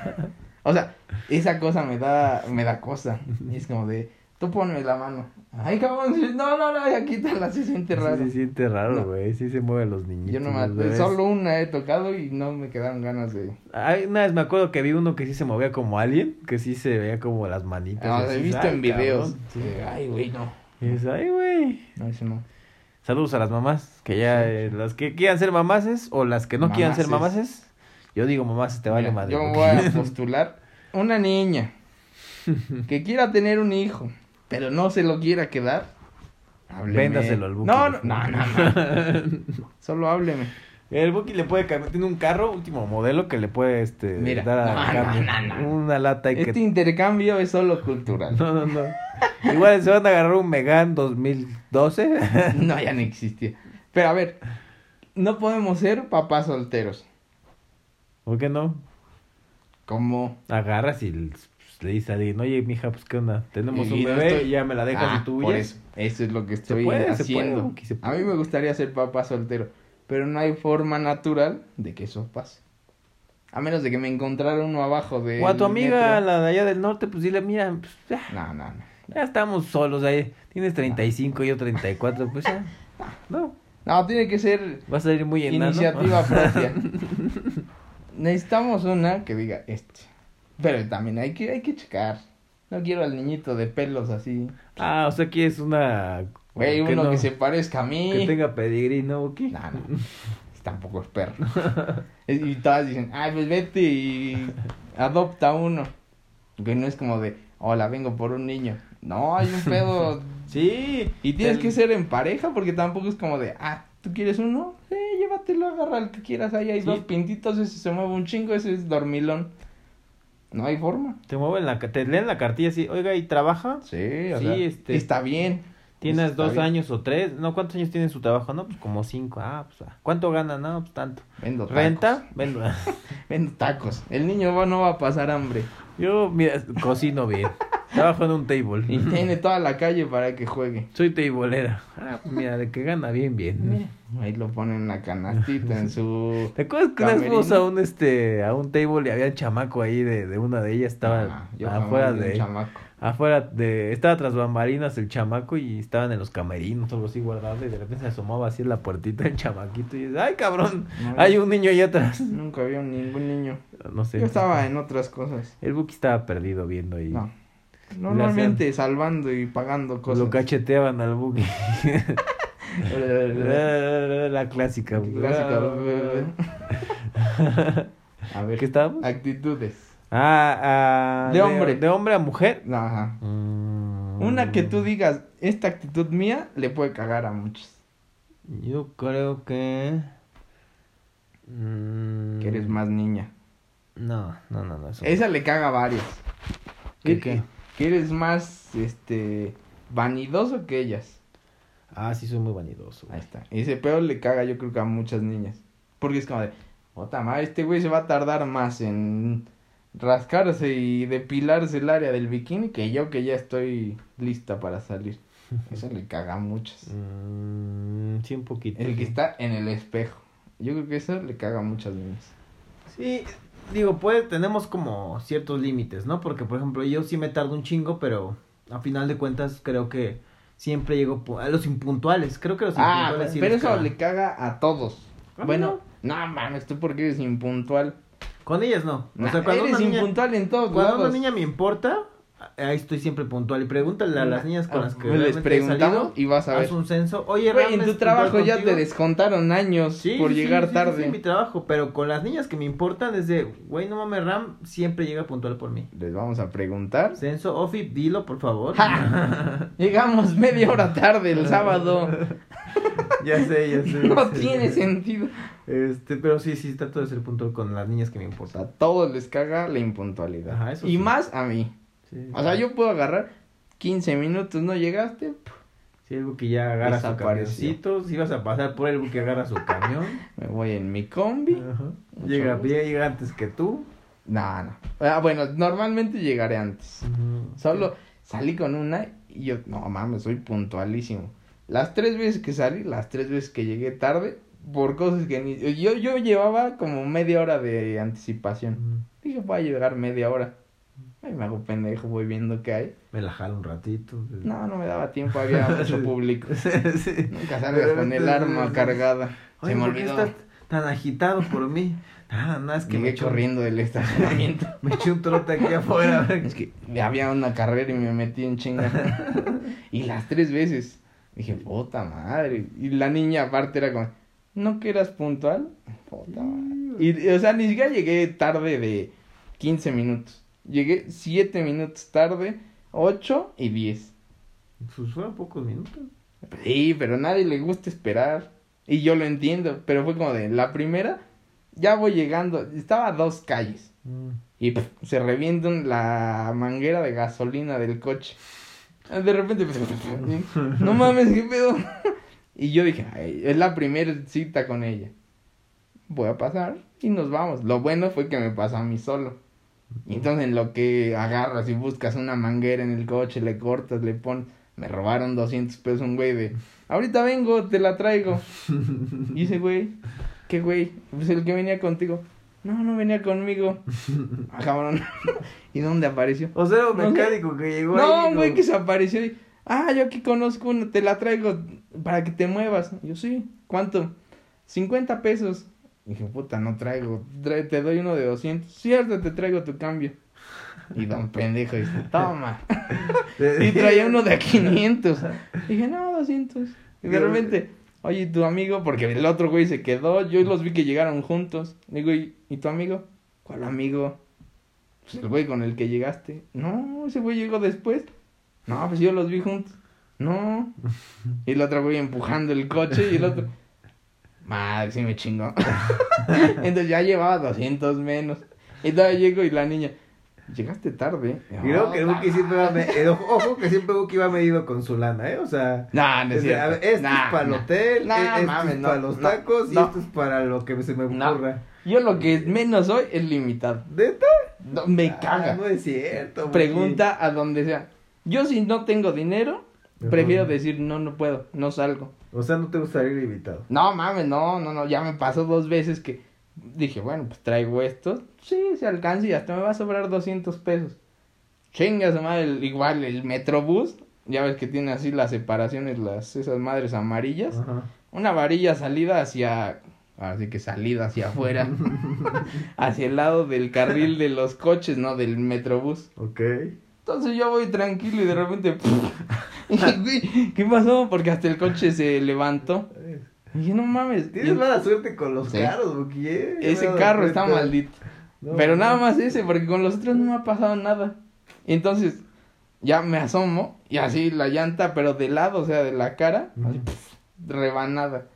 O sea, esa cosa me da, me da cosa. Y es como de, tú ponme la mano. Ay, cabrón, sí, no, no, no, ya quítala, se siente Sí, raro. se siente raro, No. güey. Sí se mueven los niñitos. Yo no me, bebés. solo una he tocado y no me quedaron ganas de... Ay, una vez me acuerdo que vi uno que sí se movía como alien, que sí se veía como las manitas. Ah, así, he visto ay, en videos. sí. Ay, güey, no. Ay, güey. No, eso no. Saludos a las mamás, que ya, Sí. eh, las que quieran ser mamases o las que no quieran ser Mamases. Yo digo mamases, te vale madre. Yo voy a postular una niña que quiera tener un hijo, pero no se lo quiera quedar. Hábleme. Véndaselo al Buki, No, no, no, no, no. Solo hábleme. El Buki le puede cambiar, tiene un carro, último modelo, que le puede este, Mira, dar a no, no, cambio. no, no. Una lata y que... Este intercambio es solo cultural. No, no, no. Igual se van a agarrar un Megan 2012. No, ya no existía. Pero a ver, no podemos ser papás solteros. ¿Por qué no? Como Agarras y pues, le dices a alguien, oye, mija, pues qué onda, tenemos Y un no bebé estoy- y ya me la dejas Ah, tú por eso, eso es lo que estoy se haciendo. puede, se A mí me gustaría ser papá soltero, pero no hay forma natural de que eso pase. A menos de que me encontrara uno abajo de. O a tu amiga, la de allá del norte, pues dile, mira, pues, ya, No, no, no. ya estamos solos ahí. Tienes 35 y yo 34, pues ya. No, No, tiene que ser vas a ir muy enano. iniciativa propia. Necesitamos una que diga este. Pero también hay que, hay que checar. No quiero al niñito de pelos así. ah, o sea, quieres una... Güey, uno no- que se parezca a mí. Que tenga pedigrí, ¿no, Buki? No, no. Tampoco es perro. y todas dicen, ay, pues vete y adopta uno. Que no es como de, hola, vengo por un niño. No, hay un pedo. Sí. y tienes el- que ser en pareja porque tampoco es como de, ah, ¿tú quieres uno? Sí, llévatelo, agarra el que quieras. Ahí hay Sí. dos pintitos, ese se mueve un chingo, ese es dormilón. No hay forma. Te mueven la... Te leen la cartilla así, oiga, ¿y trabaja? Sí, o Sí, sea, este- está bien. Tienes Está dos bien. años o tres, no, ¿cuántos años tiene su trabajo? No, pues como cinco, ah, pues, ah. ¿cuánto gana? No, pues tanto. Vendo tacos. ¿Renta? Vendo. Vendo tacos. El niño va, no va a pasar hambre. Yo, mira, cocino bien. Trabajo en un table. Y tiene toda la calle para que juegue. Soy tableera. Ah, mira, de que gana bien, bien. Ahí lo ponen en una canastita en su... ¿Te acuerdas que una vez Camerino. fuimos a un, este, a un table y había un chamaco ahí de, de una de ellas? Estaba Ah, yo afuera un de... chamaco. Afuera de... Estaba tras bambalinas el chamaco y estaban en los camerinos, algo así guardado. Y de repente se asomaba así en la puertita el chamaquito y dice, ¡ay, cabrón! No, Hay un niño ahí atrás. Nunca vi a ningún niño. No sé. Yo estaba en otras cosas. El Buki estaba perdido viendo y No. Normalmente salvando y pagando cosas. lo cacheteaban al Buki. La clásica. Clásica. A ver. ¿Qué estábamos? Actitudes. Ah, ah, De hombre. De, hombre a mujer. Ajá. Mm. Una que tú digas, esta actitud mía le puede cagar a muchos. Yo creo que. mm, Que eres más niña. No, no, no, no. Eso... Esa le caga a varios. ¿Qué, Que- qué? Que eres más, este, vanidoso que ellas. Ah, sí, soy muy vanidoso. Ahí está. Ese pedo le caga yo creo que a muchas niñas. Porque es como de, puta madre, este güey se va a tardar más en rascarse y depilarse el área del bikini que yo que ya estoy lista para salir. Eso le caga a muchas. Mm, sí, un poquito. El que está en el espejo. Yo creo que eso le caga a muchas niñas. Sí, digo, pues tenemos como ciertos límites, ¿no? Porque, por ejemplo, yo sí me tardo un chingo, pero a final de cuentas creo que siempre llego a los impuntuales. Creo que los Ah, impuntuales sí pero eso le caga a todos. Bueno, no mames, tú porque eres impuntual. Con ellas no. O Nah, sea, cuando eres una niña, impuntual en todos cuando lados. una niña me importa, ahí estoy siempre puntual. Y pregúntale a las niñas con las que Ah, les preguntamos salido, y vas a ver. haz un censo. Oye, Güey, Ram, en ¿es tu trabajo ya te contigo? descontaron años Sí, por sí, llegar sí, sí, tarde. Sí, mi trabajo, pero con las niñas que me importan es de, güey, no mames, Ram siempre llega puntual por mí. Les vamos a preguntar. Censo, Ofi, dilo, por favor. Llegamos media hora tarde el sábado. ya sé, ya sé. No ya sé. tiene sentido. Este, pero sí, sí, trato de ser puntual con las niñas que me O importan. sea, a todos les caga la impuntualidad. Ajá, eso y sí. más a mí. Sí, O sea, yo puedo agarrar 15 minutos, ¿no llegaste? Sí, algo que ya agarra su camioncito, si vas a pasar por algo que agarra su camión. Me voy en mi combi. Ajá. Llega, gusto. llega antes que tú. No, no. Ah, bueno, normalmente llegaré antes. Solo salí con una y yo, no mames, soy puntualísimo. Las tres veces que salí, las tres veces que llegué tarde, por cosas que ni... Yo, yo llevaba como media hora de anticipación. Ujú. Dije, voy a llegar media hora. Ay, me hago pendejo, voy viendo qué hay. Me la jalo un ratito. No, no me daba tiempo, había mucho público. sí. Nunca salgas con el arma cargada. Oye, Se me ¿por qué olvidó. estás tan agitado por mí? Ah, nada, es que me Llegué eché un- corriendo del estacionamiento. Me eché un trote aquí afuera. Es que había una carrera y me metí en chinga. y las tres veces. Dije, puta madre. Y la niña aparte era como, ¿no que eras puntual? Puta. Y, o sea, ni siquiera llegué tarde de 15 minutos. Llegué 7 minutos tarde, 8 y 10. Pues fueron pocos minutos. Sí, pero a nadie le gusta esperar. Y yo lo entiendo, pero fue como de la primera, ya voy llegando, estaba a dos calles. Y se revienta la manguera de gasolina del coche. De repente, no mames, qué pedo. Y yo dije, "Ay, es la primera cita con ella. Voy a pasar y nos vamos. Lo bueno fue que me pasó a mí solo. Y entonces en lo que agarras y buscas una manguera en el coche, le cortas, le pones... Me robaron 200 pesos un güey de... Ahorita vengo, te la traigo. Y ese güey, ¿qué güey? Pues el que venía contigo. No, no venía conmigo. Ah, cabrón. ¿Y dónde apareció? O sea, un No mecánico que llegó No, ahí. un güey que se apareció y... Ah, yo aquí conozco una, te la traigo para que te muevas. Y yo, sí. ¿Cuánto? 50 pesos. Dije, puta, no traigo. Te doy uno de 200. Cierto, te traigo tu cambio. Y don pendejo dice, toma. Y traía uno de 500. Dije, no, 200. Y de repente, oye, ¿y tu amigo, porque el otro güey se quedó, yo los vi que llegaron juntos. Digo, ¿y, ¿y tu amigo? ¿Cuál amigo? Pues el güey con el que llegaste. No, ese güey llegó después. No, pues yo los vi juntos. No. Y el otro güey empujando el coche y el otro. Madre, sí me chingó. Entonces ya llevaba 200 menos. Y todavía llego y la niña. Llegaste tarde. Y luego que "Oh, Buki siempre va me- eh, ojo, que siempre Buki va medido con su lana, ¿eh? O sea, No, no es a cierto. ver, esto Nah, es para el nah. hotel, e- esto mames, es no, para los no, tacos y no. esto es para lo que se me ocurra. Yo lo que menos soy es limitado. ¿Neta? No, me Ah, caga. no es cierto. Pregunta a donde sea. Yo si no tengo dinero, Prefiero decir no, no puedo, no salgo. O sea, no te gustaría ir invitado. No mames, no, no, no, ya me pasó dos veces que dije, bueno, pues traigo esto, sí, se alcanza y hasta me va a sobrar 200 pesos. Chinga su madre, igual el Metrobús, ya ves que tiene así las separaciones, las esas madres amarillas. Ajá. Una varilla salida hacia, así que salida hacia afuera, hacia el lado del carril de los coches, no del Metrobús. Ok. Entonces yo voy tranquilo y de repente, "Güey, ¿qué pasó? Porque hasta el coche se levantó. Y dije, no mames. Tienes Y- mala suerte con los Sí. carros, he Ese carro está maldito. No, Pero nada más ese, porque con los otros no me ha pasado nada. Entonces, ya me asomo y así la llanta, pero de lado, o sea, de la cara, así, rebanada.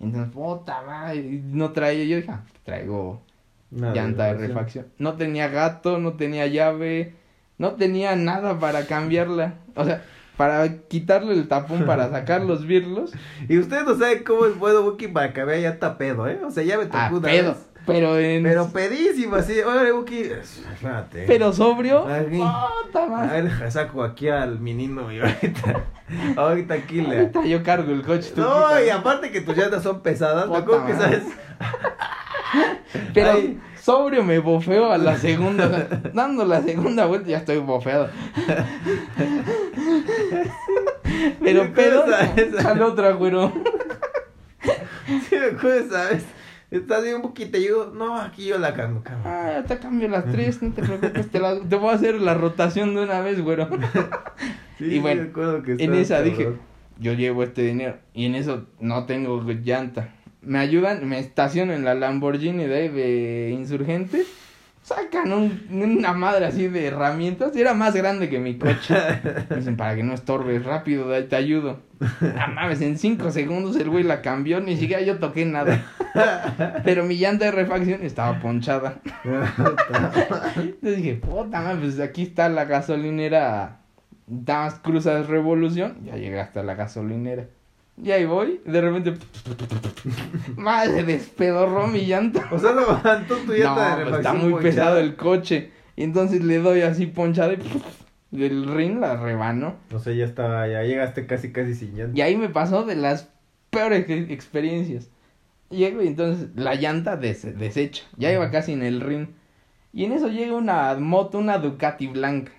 Entonces, puta madre, y no traía, yo dije, ah, traigo Nada, llanta de refacción. No tenía gato, no tenía llave, no tenía nada para cambiarla. O sea, para quitarle el tapón, para sacar los birlos. Y ustedes no saben cómo es bueno Buki para que vea llanta pedo, ¿eh? O sea, ya me tocó Ah, una pedo. vez. Pero en... Pero pedísimo, así. Órale, Buki. Espérate. Pero sobrio. Aquí. Puta A madre. ver, saco aquí al menino y ahorita. Ahorita aquí le. Ahorita yo cargo el coche. tú No, quita. y aparte que tus llantas son pesadas, acuerdo que sabes. Pero Ay. sobrio me bofeo a la segunda. dando la segunda vuelta ya estoy bofeado. Pero Sí, pedo al otro güero. Sí, me acuerdo, ¿sabes? Estás bien un poquito. Yo, no, aquí yo la cambio, cabrón. Ah, ya te cambio las tres, no te preocupes, te, la- te voy a hacer la rotación de una vez, güero. Sí, y bueno, me acuerdo que En esa cabrón. dije, yo llevo este dinero y en eso no tengo llanta. Me ayudan, me estaciono en la Lamborghini de de insurgentes. Sacan un- una madre así de herramientas. y Era más grande que mi coche. Me dicen, para que no estorbes, rápido, de ahí te ayudo. No mames, en cinco segundos el güey la cambió, ni siquiera yo toqué nada. Pero mi llanta de refacción estaba ponchada. Entonces dije, puta madre, pues aquí está la gasolinera. Más cruzas Revolución, ya llegué hasta la gasolinera. Y ahí voy, de repente. Madre, despedorró mi llanta. O sea, lo levantó tu llanta No, de pues está muy ponchada. pesado el coche. Y entonces le doy así ponchada y del ring la rebano. O sea, ya estaba, ya llegaste casi, casi sin llanta. Y ahí me pasó de las peores ex- experiencias. Llego y entonces la llanta des- deshecha. Ya iba casi en el ring. Y en eso llega una moto, una Ducati blanca.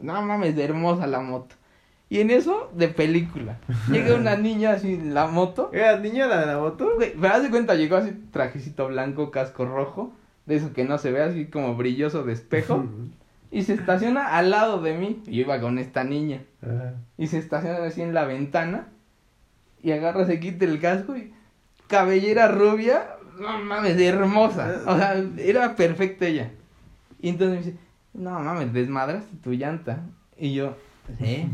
No mames, hermosa la moto. Y en eso, de película. Llega una niña así en la moto. ¿Era niña la de la moto? Güey, me das de cuenta, llegó así trajecito blanco, casco rojo. De eso que no se ve así como brilloso de espejo. Y se estaciona al lado de mí. Y yo iba con esta niña. Ah. Y se estaciona así en la ventana. Y agarra, se quita el casco y. Cabellera rubia. No mames, hermosa. O sea, era perfecta ella. Y entonces me dice: No mames, desmadraste tu llanta. Y yo. ¿Eh?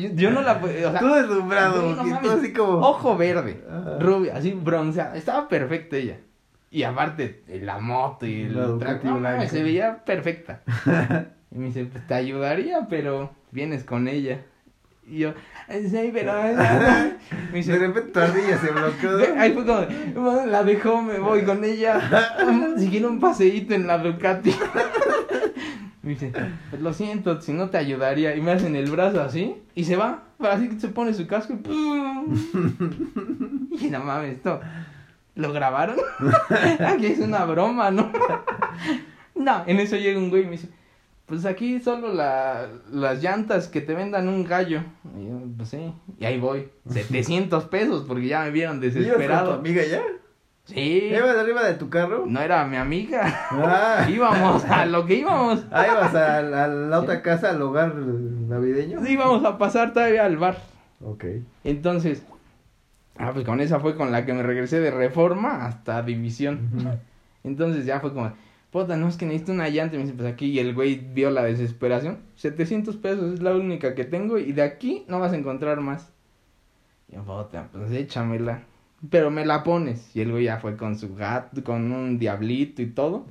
Yo, yo no la. O sea, Tú deslumbrado, no así como. Ojo verde. Ajá. Rubia, así bronceada. Estaba perfecta ella. Y aparte, la moto y el no blanca. se veía perfecta. Y me dice, pues te ayudaría, pero vienes con ella. Y yo, sí, pero... Me De dice, repente tu ardilla se bloqueó. ahí fue como, "Bueno, la dejó, me voy con ella. Si quiero un paseíto en la Ducati. Me dice, pues lo siento, si no te ayudaría. Y me hacen el brazo así, y se va. Así que se pone su casco y ¡pum! Y no mames, esto... ¿Lo grabaron? Aquí es una broma, ¿no? no, en eso llega un güey y me dice, pues aquí solo la, las llantas que te vendan un gallo. Y yo, pues sí, y ahí voy. 700 pesos porque ya me vieron ¿Ibas con tu desesperado. amiga ya? Sí, ¿Ibas arriba de tu carro? no era mi amiga. Ah. íbamos a lo que íbamos. Ah, ibas a, la- a la otra casa, al hogar navideño. Íbamos a pasar todavía al bar. Ok. Entonces, ah, pues con esa fue con la que me regresé de reforma hasta división. Entonces ya fue como, puta, no es que necesito una llanta. Y me dice, pues aquí, y el güey vio la desesperación. 700 pesos es la única que tengo y de aquí no vas a encontrar más. Y yo, puta, pues échamela. Pero me la pones. Y el güey ya fue con su gato, con un diablito y todo.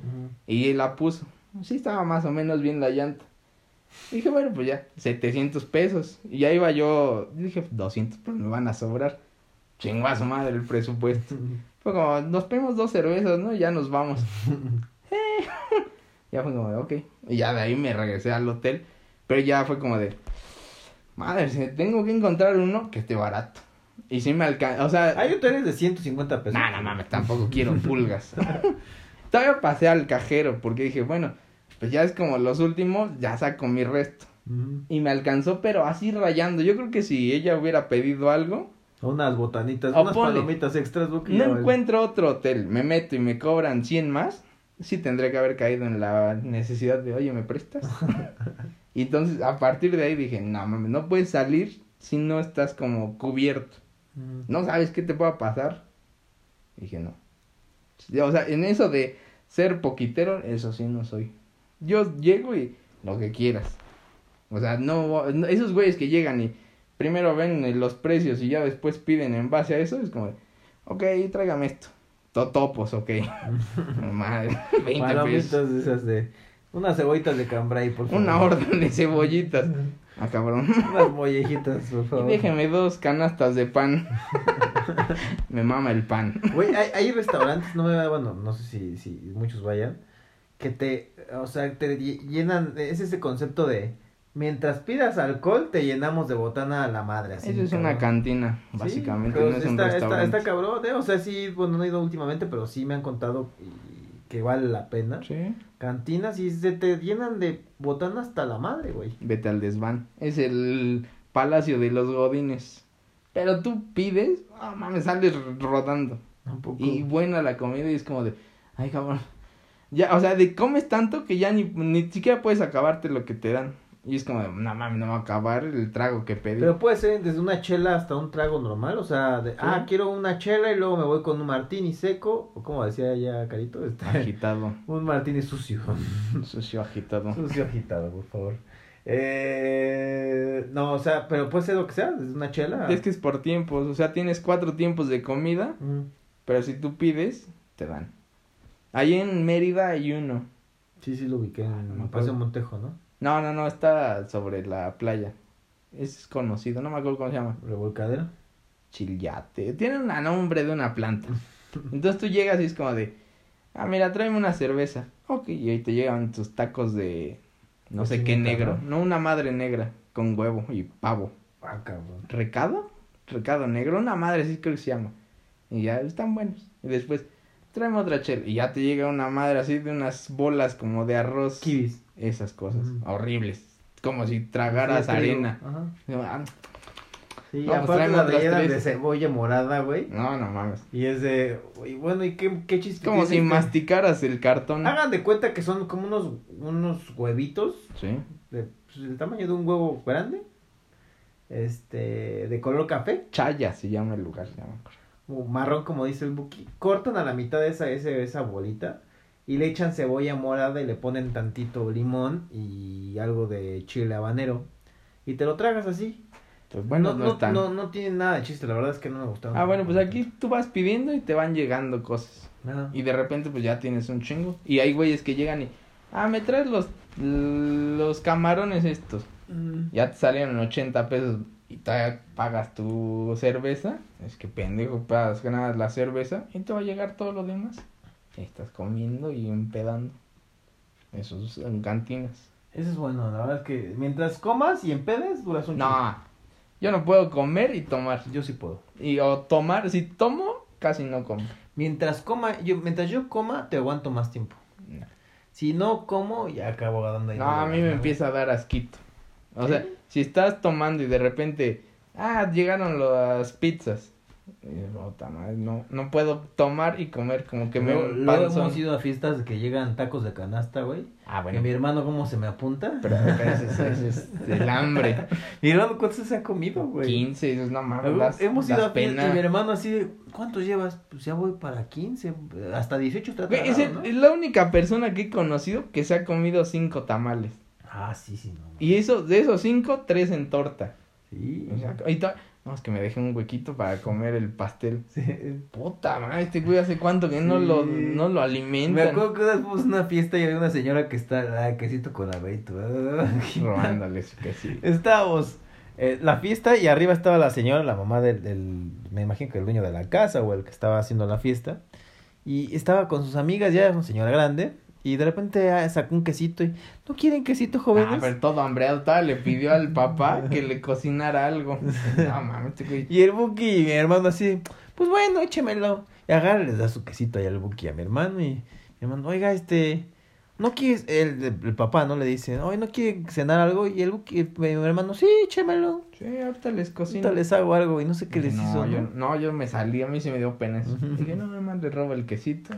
Y la puso. Sí estaba más o menos bien la llanta. Dije, bueno, pues ya, 700 pesos. Y ya iba yo, dije, 200, pues me van a sobrar. Chingó a su madre el presupuesto. Fue como, nos pedimos dos cervezas, ¿no? Y ya nos vamos. ya fue como, de, ok. Y ya de ahí me regresé al hotel. Pero ya fue como de, madre, si tengo que encontrar uno que esté barato. Y sí me alcanza, o sea... Hay hoteles de 150 pesos. No, no mames, tampoco quiero pulgas. Todavía pasé al cajero porque dije, bueno, pues ya es como los últimos, ya saco mi resto. Y me alcanzó, pero así rayando. Yo creo que si ella hubiera pedido algo, Unas botanitas, O unas ponle. palomitas extras. No vale. encuentro otro hotel, me meto y me cobran 100 más, sí tendré que haber caído en la necesidad de, oye, ¿me prestas? y entonces, a partir de ahí dije, no mames, no puedes salir si no estás como cubierto. ¿No sabes qué te pueda pasar? Dije, no. O sea, en eso de ser poquitero, eso sí no soy. Yo llego y lo que quieras. O sea, no, no- esos güeyes que llegan y primero ven los precios y ya después piden en base a eso, es como, de, ok, tráigame esto. Totopos, ok. Madre, 20 Palomitas pesos. de esas de... Unas cebollitas de cambray, por favor. Una orden de cebollitas. Ah, cabrón. Unas mollejitas, por Y favor. déjeme dos canastas de pan. Me mama el pan. Güey, hay, hay restaurantes, no me bueno, no sé si, si muchos vayan, que te, o sea, te lle- llenan, es ese concepto de, mientras pidas alcohol, te llenamos de botana a la madre. Así, Eso es una cantina, básicamente, no es está, está, restaurante. está cabrón, ¿eh? o sea, sí, bueno, no he ido últimamente, pero sí me han contado y- que vale la pena. Sí. Cantinas y se te llenan de botana hasta la madre, güey. Vete al desván. Es el palacio de los godines. Pero tú pides, ah mames, sales rodando. Un poco. Y buena la comida y es como de, ay cabrón. Ya, o sea, de comes tanto que ya ni, ni siquiera puedes acabarte lo que te dan. Y es como no mames, no va a acabar el trago que pedí. Pero puede ser desde una chela hasta un trago normal, o sea, de, ah, quiero una chela y luego me voy con un martini seco, o como decía ya Carito, este, Agitado. un martini sucio. Sucio agitado. sucio agitado, por favor. Eh, no, o sea, pero puede ser lo que sea, desde una chela. Es que es por tiempos, o sea, tienes cuatro tiempos de comida, Mm, pero si tú pides, te dan. Ahí en Mérida hay uno. Sí, sí, lo ubiqué Ah, no me. Paseo Montejo, ¿no? No, no, no, está sobre la playa. Es conocido, no me acuerdo cómo se llama. Revolcadera. Chillate. Tiene un nombre de una planta. Entonces tú llegas y es como de, ah, mira, tráeme una cerveza. Ok, y ahí te llegan tus tacos de, no sé qué negro. ¿no? Una madre negra con huevo y pavo. Ah, cabrón. ¿Recado? Recado negro, una madre, así creo que se llama. Y ya están buenos. Y después, tráeme otra chela. Y ya te llega una madre así de unas bolas como de arroz. Kibis. Esas cosas, horribles. Como si tragaras Sí, arena. Ajá. Ah, Sí, No, pues aparte la rellenan de cebolla morada, güey. No, no mames. Y es de, y bueno, ¿y qué, qué chiste? Como si este? masticaras el cartón. Hagan de cuenta que son como unos, unos huevitos Sí. de, pues, del tamaño de un huevo grande. Este, de color café. Chaya se llama el lugar. o marrón como dice el Buki, cortan a la mitad de esa, ese, esa bolita y le echan cebolla morada y le ponen tantito limón y algo de chile habanero y te lo tragas así. Pues bueno, no, no, no, no, no tiene nada de chiste, la verdad es que no me gustaron. Ah, bueno, pues aquí tú vas pidiendo y te van llegando cosas. Y de repente pues ya tienes un chingo. Y hay güeyes que llegan y, ah, me traes los, los camarones estos. Mm. Ya te salieron 80 pesos y todavía pagas tu cerveza. Es que pendejo, pagas nada la cerveza y te va a llegar todo lo demás. Estás comiendo y empedando. Eso es en cantinas. Eso es bueno, la verdad es que mientras comas y empedes duras un. No, yo no puedo comer y tomar. Yo sí puedo. Y o tomar, si tomo, casi no como. Mientras coma, yo, mientras yo coma, te aguanto más tiempo. No, Si no como, ya acabo dando ahí. No, a mí me empieza a dar asquito. O ¿Sí? sea, si estás tomando y de repente, ah, llegaron las pizzas. Y yo, "Puta madre, no, no puedo tomar y comer como que me Luego, un luego panzón". hemos ido a fiestas que llegan tacos de canasta, güey. Ah, Que bueno, mi hermano cómo se me apunta. pero, ese, es- es el hambre. Mi hermano, ¿cuántos se ha comido, güey? 15, dices, no mames, das, Hemos das ido a fiestas y mi hermano así ¿cuántos llevas? Pues ya voy para 15, hasta 18 está Güey, es, el- ¿no? es la única persona que he conocido que se ha comido cinco tamales. Ah, sí, sí, no. Y eso, de esos cinco, tres en torta. Sí. O sea, ahorita, no, es que me dejé un huequito para comer el pastel. Sí. Puta madre, este güey hace cuánto que no lo, no lo alimentan. Me acuerdo que a una fiesta y había una señora que está, ah, quesito con aveito. Robándole su quesito. Estábamos eh, la fiesta y arriba estaba la señora, la mamá del, del, me imagino que el dueño de la casa o el que estaba haciendo la fiesta. Y estaba con sus amigas, ya una señora grande. Y de repente ah, sacó un quesito y, ¿no quieren quesito, jóvenes? Ah, pero todo hambreado, le pidió al papá que le cocinara algo. No mames, este. Y el Buki y mi hermano así, pues bueno, échemelo. Y agarra, les da su quesito ahí al Buki a mi hermano. Y mi hermano, oiga, este, ¿no quieres? El, el papá, ¿no? Le dice, oye, ¿no quiere cenar algo? Y el Buki, mi hermano, sí, échemelo. Sí, ahorita les cocino. Ahorita les hago algo y no sé qué les no, hizo, yo, ¿no? no, yo me salí, a mí sí me dio pena eso. Dije, no, nomás le robo el quesito.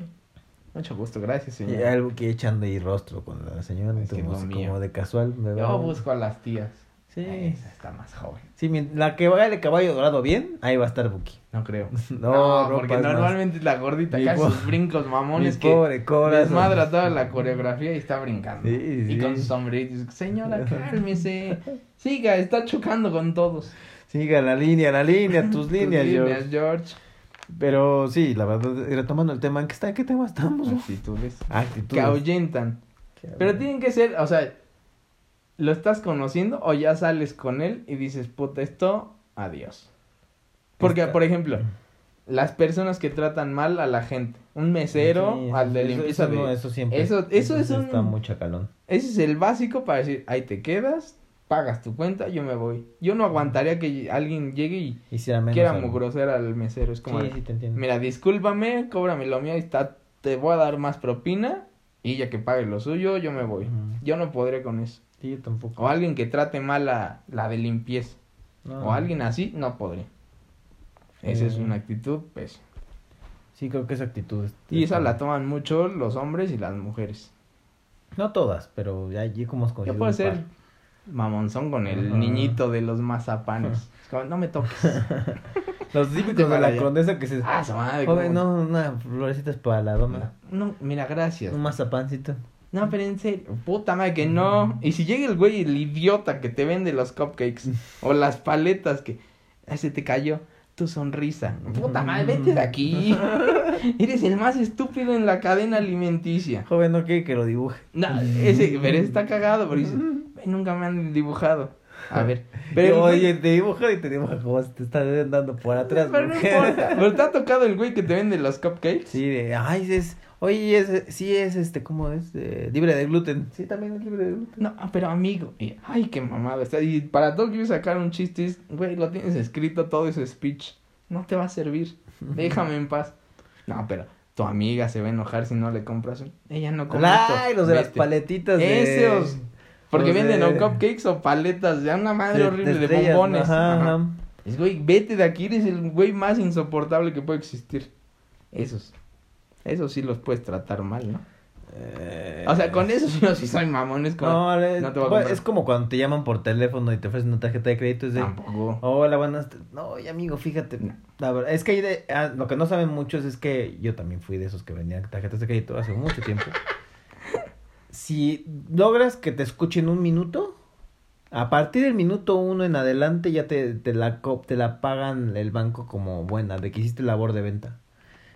Mucho gusto, gracias, Y señor. el Buki echando ahí rostro con la señora, Es que como, mío. como de casual. me Yo busco a las tías. Sí. Esa está más joven. Sí, la que vaya de caballo dorado bien, ahí va a estar Buki. No creo. No, porque rompas más. normalmente es la gordita que po- sus brincos mamones Mi que pobre corazón. desmadra toda la coreografía y está brincando. Sí, Y sí. con sus sombreritos. Señora, cálmese. Siga, está chocando con todos. Siga la línea, la línea, tus Tus líneas, George. George. Pero sí, la verdad, y retomando el tema, ¿en qué, está, ¿en qué tema estamos? Actitudes. Que ahuyentan. Pero tienen que ser, o sea, ¿lo estás conociendo o ya sales con él y dices, puta, esto, adiós? Porque, Está- por ejemplo, las personas que tratan mal a la gente, un mesero, Sí, al de eso- limpieza eso, de... no, eso siempre. eso- eso es sí un- Está muy chacalón. Ese es el básico para decir, ahí te quedas, pagas tu cuenta, yo me voy. Yo no aguantaría que alguien llegue y quiera algo. mugrosar al mesero. Es como, Sí, sí, te entiendo. mira, discúlpame, cóbrame lo mío y está, te voy a dar más propina y ya que pague lo suyo, yo me voy. Yo no podré con eso. Sí, yo tampoco. O alguien que trate mal a la de limpieza. No. O alguien así, no podré. Esa es Eh. una actitud, pues. Sí, creo que esa actitud. es- Y esa la toman mucho los hombres y las mujeres. No todas, pero ya allí como es puedo un ser. Mamonzón con el niñito de los mazapanes. Es como, no me toques. Los típicos de la allá. condesa que se. Ah, su madre. Joven, cómo- no, una florecita es para la dona. No, mira, gracias. Un mazapancito. No, pero en serio, puta madre que no. Y si llega el güey, el idiota que te vende los cupcakes o las paletas que "Ay, se te cayó tu sonrisa. Puta madre, vete de aquí. Eres el más estúpido en la cadena alimenticia. Joven, no quiere que lo dibuje. No, ese, pero está cagado, pero dice, "Ve, nunca me han dibujado. A ver, pero Oye, te dibuja y te dibuja como si te está dando por atrás. pero no mujer. importa. Pero te ha tocado el güey que te vende los cupcakes. Sí, de, ay, es, oye, es, sí es, este, ¿cómo es? Eh, libre de gluten. Sí, también es libre de gluten. No, pero amigo, ay, qué mamada está. Y para todo quiero sacar un chiste, es, güey, lo tienes escrito todo ese speech. No te va a servir. Déjame en paz. No, pero tu amiga se va a enojar si no le compras un. Ella no esto. Ay, los de las paletitas de... Esos. Porque los venden de- o cupcakes o paletas de una madre de- horrible de, estrellas, bombones. Ajá, Ajá. ajá. Es, güey, vete de aquí, eres el güey más insoportable que puede existir. Esos. Esos sí los puedes tratar mal, ¿no? Eh, O sea, con esos yo sí soy mamón, es como... No, le- no te voy a bueno, comprar. es como cuando te llaman por teléfono y te ofrecen una tarjeta de crédito. Es de, Tampoco. hola, buenas. No, oye, amigo, fíjate. No. La verdad, es que hay de, ah, lo que no saben muchos es que yo también fui de esos que vendían tarjetas de crédito hace mucho tiempo. si logras que te escuchen un minuto, a partir del minuto uno en adelante ya te, te, la, te la pagan el banco como buena, de que hiciste labor de venta.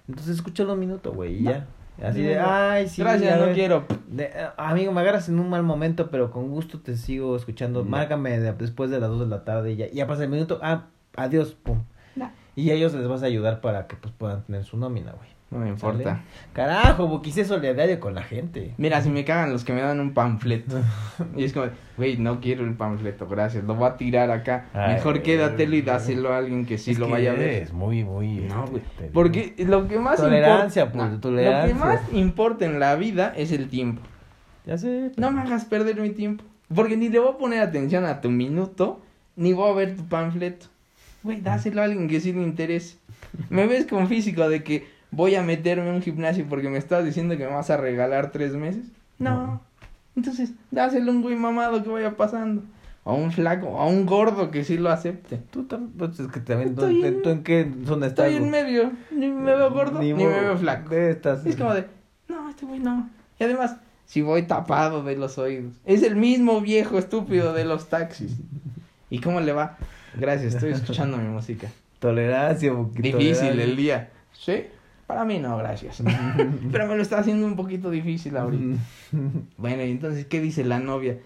Entonces escúchalo un minuto, güey, y No. ya. Así de, ay, sí. Gracias, no ver". quiero. De- eh, amigo, me agarras en un mal momento, pero con gusto te sigo escuchando. No. Márcame de- después de las 2 de la tarde y ya, ya pasa el minuto. Ah, adiós, pum. No. Y a ellos les vas a ayudar para que pues puedan tener su nómina, güey. No me importa. ¿Sale? Carajo, Buki, sé solidario con la gente. Mira, si me cagan los que me dan un panfleto. Y es como, güey, no quiero el panfleto, gracias. Lo voy a tirar acá. Ay, Mejor quédatelo y dáselo a alguien que sí Es lo que vaya a ver. eres muy, muy. No, güey. te digo. Porque lo que más Tolerancia, importa. pues, no, tolerancia. Lo que más importa en la vida es el tiempo. Ya sé. No me hagas perder mi tiempo. Porque ni le voy a poner atención a tu minuto, ni voy a ver tu panfleto. Güey, dáselo a alguien que sí le interese. Me ves con físico de que voy a meterme en un gimnasio porque me estás diciendo que me vas a regalar tres meses. No. No. Entonces, dáselo a un güey mamado que vaya pasando. A un flaco, a un gordo que sí lo acepte. Tú también, pues es que también, ¿tú, en- tú en qué zona estás? Estoy en medio. Ni me veo gordo, ni, me veo flaco. de estas- Es como de, no, este güey no. Y además, si voy tapado de los oídos. Es el mismo viejo estúpido de los taxis. ¿Y cómo le va? Gracias, estoy escuchando mi música. Tolerancia. Difícil tolerancia. el día. ¿Sí? Para mí no, gracias. Pero me lo está haciendo un poquito difícil ahorita. Bueno, y entonces, ¿qué dice la novia?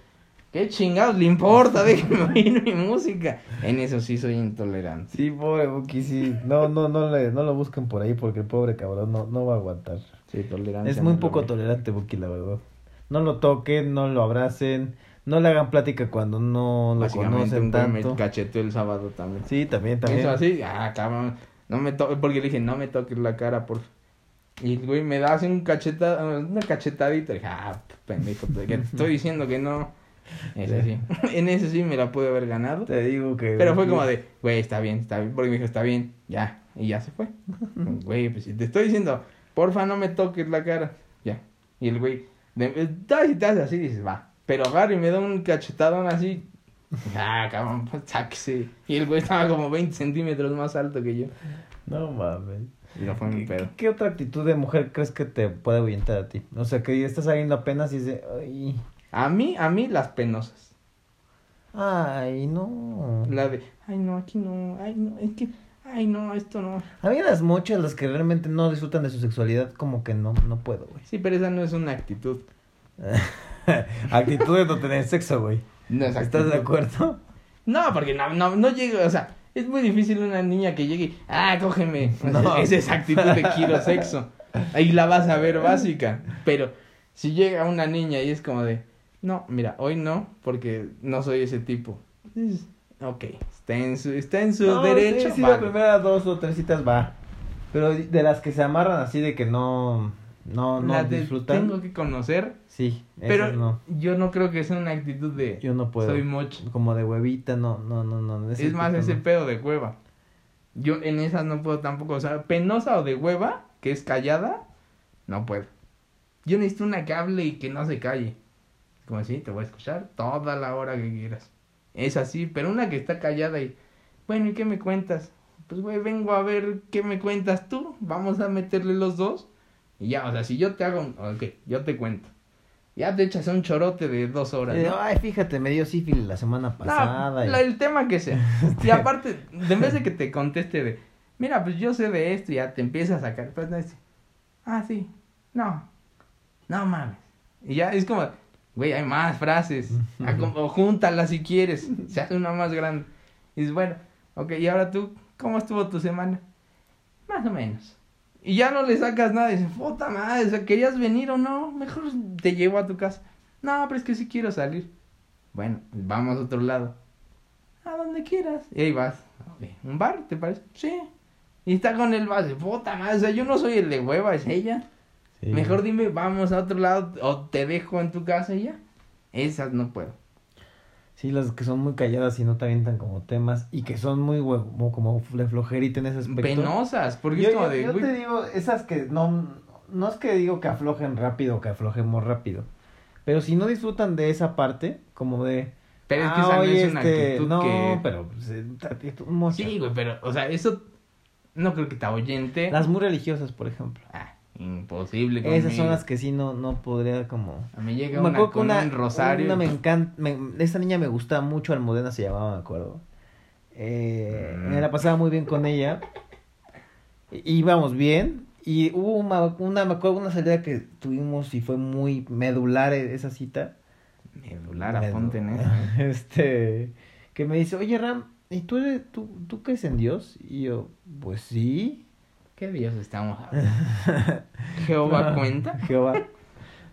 ¿Qué chingados le importa? Déjeme oír mi música. En eso sí soy intolerante. Sí, pobre Buki, sí. No, no, no, le, no lo busquen por ahí porque el pobre cabrón no, no va a aguantar. Sí, tolerancia. Es muy no poco tolerante, Buki, la verdad. No lo toquen, no lo abracen, no le hagan plática cuando no lo conocen un güey me tanto. cacheteó el sábado también. Sí, también, también. Eso así, ah, cabrón. No me toques, porque le dije, no me toques la cara, por Y el güey me da así un cacheta, una cachetadita. Dije, ah, pendejo, te, que te estoy diciendo que no. Ese sí. en ese sí me la pude haber ganado. Te digo que... Pero fue como de, güey, está bien, está bien. Porque me dijo, está bien, ya. Y ya se fue. Güey, pues si te estoy diciendo, porfa, no me toques la cara. Ya. Y el güey, de- y tal, así dices, va. Pero agarra y me da un cachetadón así. Ah, cabrón, pues sáquese. Y el güey estaba como 20 centímetros más alto que yo. No mames. Y no fue mi ¿Qué, pedo. qué- qué otra actitud de mujer crees que te puede ahuyentar a ti? O sea, que estás saliendo apenas y dices, ay, A mí, a mí las penosas. ay, no. La de, ay no, aquí no, ay no, es que, ay no, esto no. A mí las mochas, las que realmente no disfrutan de su sexualidad, como que no, no puedo, güey. Sí, pero esa no es una actitud. actitud de no tener sexo, güey. No es ¿Estás de acuerdo? No, porque no, no, no llega, o sea, es muy difícil una niña que llegue, ah, cógeme. No. Esa es actitud de quiero sexo. Ahí la vas a ver básica. Pero si llega una niña y es como de, no, mira, hoy no, porque no soy ese tipo. Es- Ok, está en su, está en su No, derecho. Sí, sí, vale. las primeras dos o tres citas va. Pero de las que se amarran así de que no, no, no La de disfrutan. tengo que conocer, Sí, pero no. yo no creo que sea una actitud de, Yo no puedo. soy mocho. Como de huevita, no, no, no, no. Es más ese no. pedo de hueva. Yo en esas no puedo tampoco, o sea, penosa o de hueva, que es callada, no puedo. Yo necesito una que hable y que no se calle. Como así, te voy a escuchar toda la hora que quieras. Es así, pero una que está callada y, bueno, ¿y qué me cuentas? Pues, güey, vengo a ver qué me cuentas tú. Vamos a meterle los dos. Y ya, o sea, si yo te hago, un- ok, yo te cuento. Ya te echas un chorote de dos horas. Y ¿no? Ay, fíjate, me dio sífilis la semana No, pasada. y- la- el tema que sea. Y aparte, de vez de que te conteste de, mira, pues yo sé de esto, y ya te empieza a sacar. Pues no es, ah, sí, no, no mames. Y ya es como, güey, hay más frases. Como- O júntalas si quieres. Se hace una más grande. Y dices, bueno, ok, y ahora tú, ¿cómo estuvo tu semana? Más o menos. Y ya no le sacas nada. Y dices, puta madre, o sea, ¿querías venir o no? Mejor te llevo a tu casa. No, pero es que sí quiero salir. Bueno, vamos a otro lado. A donde quieras. Y ahí vas. ¿Un bar, te parece? Sí. Y está con el vaso. Puta madre, o sea, yo no soy el de hueva, es ella. Sí. Mejor dime, vamos a otro lado o te dejo en tu casa y ya. Esas no puedo. Sí, las que son muy calladas y no te avientan como temas y que son muy hue- como, de flojerita en ese aspecto. Penosas, porque Yo, es como yo- de, yo te digo, esas que no, no es que digo que aflojen rápido que aflojemos rápido, pero si no disfrutan de esa parte, como de... pero es que "Ah, esa no oye, es una este, actitud no, que... pero pues, eh. Sí, güey, pero, o sea, eso no creo que te ahuyente. Las muy religiosas, por ejemplo. Ah, imposible Esas son conmigo. las que sí no, no podría como... A mí llega Me una con una, un rosario. una me encanta, me- esa niña me gustaba mucho, Almudena se llamaba, me acuerdo. Eh, Mm. Me la pasaba muy bien con ella. Íbamos bien. Y hubo una, una, me acuerdo una salida que tuvimos y fue muy medular e- esa cita. Medular, Medu- aponte en eso. Este, que me dice, oye Ram, ¿y tú, eres- tú, tú crees en Dios? Y yo, pues sí. ¿Qué Dios estamos hablando? ¿Jehová cuenta? Jehová.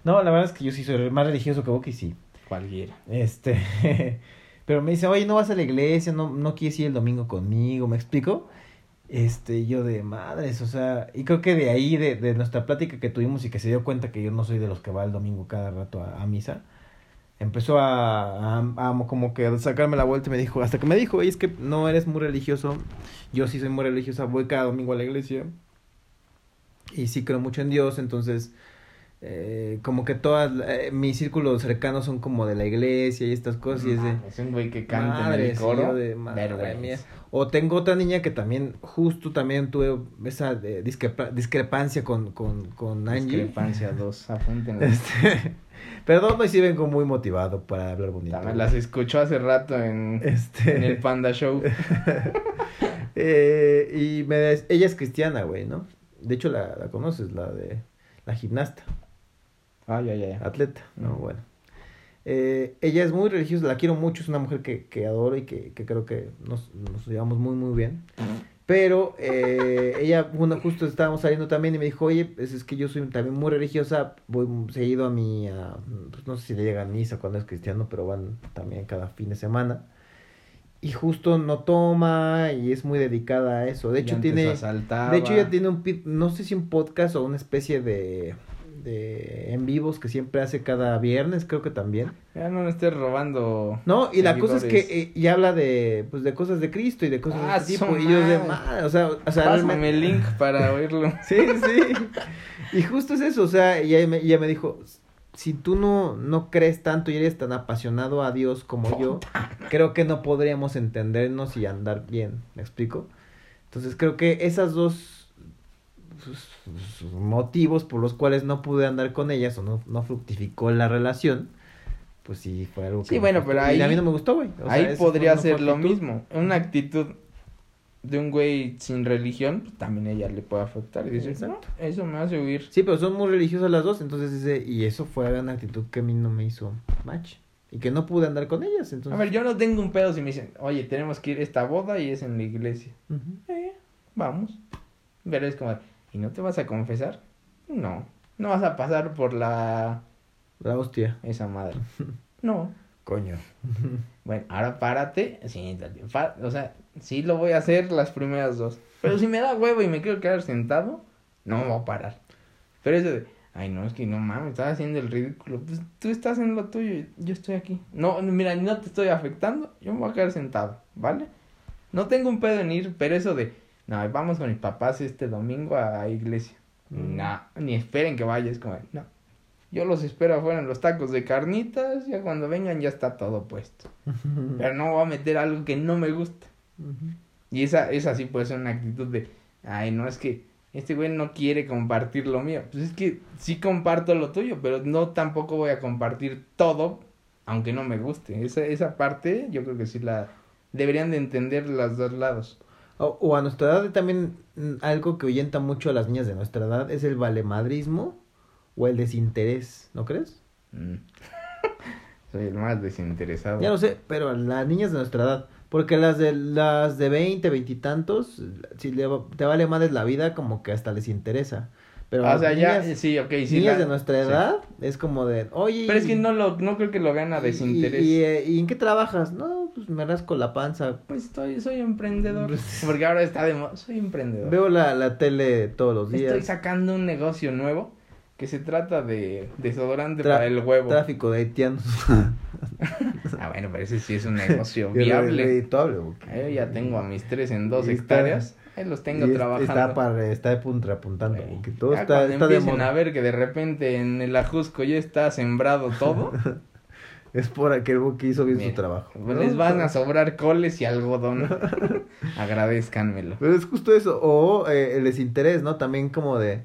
No, la verdad es que yo sí soy más religioso que vos y sí. Cualquiera. Este, pero me dice, oye, no vas a la iglesia, no, no quieres ir el domingo conmigo, ¿me explico? Este, y yo de madres, o sea, y creo que de ahí, de, de nuestra plática que tuvimos y que se dio cuenta que yo no soy de los que va el domingo cada rato a, a misa, empezó a, a, a como que a sacarme la vuelta y me dijo, hasta que me dijo, es que no eres muy religioso, yo sí soy muy religiosa, voy cada domingo a la iglesia y sí creo mucho en Dios, entonces eh, como que todas eh, mis círculos cercanos son como de la iglesia y estas cosas y es de Es un güey que canta en madre, el coro. de madre mía. o tengo otra niña que también justo también tuve esa de discrepa- discrepancia con con con Angie Discrepancia 2, apúntenla. este perdón hoy sí vengo muy motivado para hablar bonito También las escuchó hace rato en, este en el Panda Show. eh, y me des- ella es cristiana güey no de hecho la, la conoces la de la gimnasta Ay, ay, ay. atleta, no, Ujú. bueno. Eh, ella es muy religiosa, la quiero mucho, es una mujer que, que adoro y que, que creo que nos, nos llevamos muy, muy bien. Pero eh, ella, bueno, justo estábamos saliendo también y me dijo, oye, pues es que yo soy también muy religiosa, voy seguido a mi, a- pues no sé si le llega a misa cuando es cristiano, pero van también cada fin de semana. Y justo no toma y es muy dedicada a eso. De hecho, tiene... De hecho, ella tiene un, no sé si un podcast o una especie de, de en vivos que siempre hace cada viernes, creo que también. Ya no me estés robando. No, y la cosa es que eh, y habla de, pues, de cosas de Cristo y de cosas Ah, de este tipo. Y yo de o sea, o sea, Pásame realmente- el link para oírlo. Sí, sí. Y justo es eso, o sea, y ella me, ella me dijo, si tú no, no crees tanto y eres tan apasionado a Dios como yo, creo que no podríamos entendernos y andar bien, ¿me explico? Entonces creo que esas dos motivos por los cuales no pude andar con ellas o no, no fructificó la relación, pues sí fue algo que... Sí, bueno, pero Y ahí- a mí no me gustó, güey. O Ahí podría ser lo mismo. Una actitud de un güey sin religión, pues, también a ella le puede afectar. Y no, Exacto. eso me hace huir. Sí, pero son muy religiosas las dos, entonces ese, y eso fue una actitud que a mí no me hizo match. Y que no pude andar con ellas, entonces... A ver, yo no tengo un pedo si me dicen, oye, tenemos que ir a esta boda y es en la iglesia. Eh, vamos. Pero es como, ¿y no te vas a confesar? No. No vas a pasar por la... La hostia. esa madre. No. Coño. Bueno, ahora párate. Pa- o sea, sí lo voy a hacer las primeras dos. Pero si me da huevo y me quiero quedar sentado, no me voy a parar. Pero eso de, ay, no, es que no mames, estás haciendo el ridículo. Pues tú estás en lo tuyo yo estoy aquí. No, mira, no te estoy afectando, yo me voy a quedar sentado, ¿vale? No tengo un pedo en ir, pero eso de, no, vamos con mis papás este domingo a iglesia. Mm. No, ni esperen que vaya, es como, no. Yo los espero afuera en los tacos de carnitas, ya cuando vengan ya está todo puesto. Pero no voy a meter algo que no me gusta. Y esa, esa sí puede ser una actitud de, ay, no, es que este güey no quiere compartir lo mío. Pues es que sí comparto lo tuyo, pero no tampoco voy a compartir todo, aunque no me guste. Esa, esa parte yo creo que sí la deberían de entender los dos lados. O, o a nuestra edad también mm, algo que ahuyenta mucho a las niñas de nuestra edad es el valemadrismo o el desinterés, ¿no crees? Mm. Soy el más desinteresado. Ya lo sé, pero a las niñas de nuestra edad, porque las de las de 20, 20 y tantos, si le te vale madres la vida, como que hasta les interesa. Pero Ah, o sea, ya, niñas, sí, ok, sí. niñas la- de nuestra sí. edad es como de, oye, Pero es que no lo, no creo que lo vean a desinterés. Y, y, eh, ¿y en qué trabajas? No, pues me rasco la panza. Pues estoy, soy emprendedor. Porque ahora está de moda. Soy emprendedor. Veo la, la tele todos los días. Estoy sacando un negocio nuevo que se trata de desodorante Tra- para el huevo. Tráfico de haitianos. Ah, bueno, pero ese sí es un negocio viable. redituable, Yo ya tengo a mis tres en dos hectáreas. Ahí los tengo es- trabajando. Está, para, está de punta apuntando, porque todo ya está, cuando está de empiecen moda. a ver que de repente en el Ajusco ya está sembrado todo, Es por aquel que hizo bien Mira, su trabajo. pues ¿no? les van a sobrar coles y algodón. Agradezcanmelo. Pero es justo eso, o eh, el desinterés, ¿no? También como de,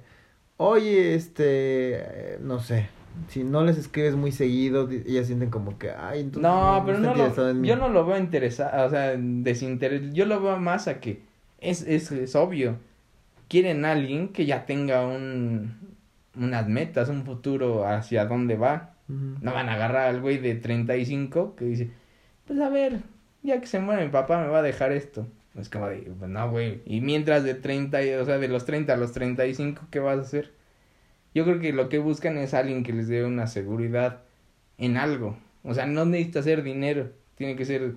oye, este, eh, no sé, si no les escribes muy seguido, ellas sienten como que, ay, entonces No, pero no lo, en mí". yo no lo veo interesado, o sea, desinterés. Yo lo veo más a que es, es, es obvio. Quieren a alguien que ya tenga un, unas metas, un futuro hacia dónde va. No van a agarrar al güey de 35 que dice, pues a ver, ya que se muere mi papá me va a dejar esto. Es como de, pues no, güey. Y mientras de 30, y- o sea, de los 30 a los 35, ¿qué vas a hacer? Yo creo que lo que buscan es alguien que les dé una seguridad en algo. O sea, no necesita ser dinero. Tiene que ser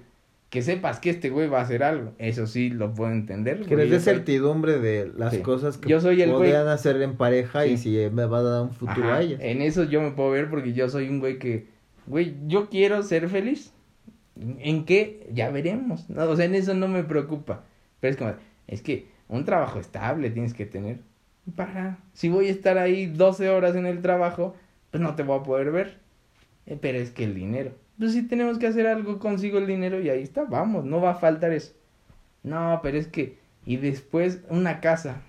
que sepas que este güey va a hacer algo. Eso sí lo puedo entender. Que les dé certidumbre de las Sí. cosas que Yo soy el güey- podrían hacer en pareja y si me va a dar un futuro Ajá, a ellas. En eso yo me puedo ver porque yo soy un güey que, güey, yo quiero ser feliz. ¿En qué? Ya veremos. No, o sea, en eso no me preocupa. Pero es como, es que un trabajo estable tienes que tener. Para, si voy a estar ahí 12 horas en el trabajo, pues no te voy a poder ver. Eh, pero es que el dinero. Pues si tenemos que hacer algo, consigo el dinero y ahí está, vamos, no va a faltar eso. No, pero es que, y después una casa.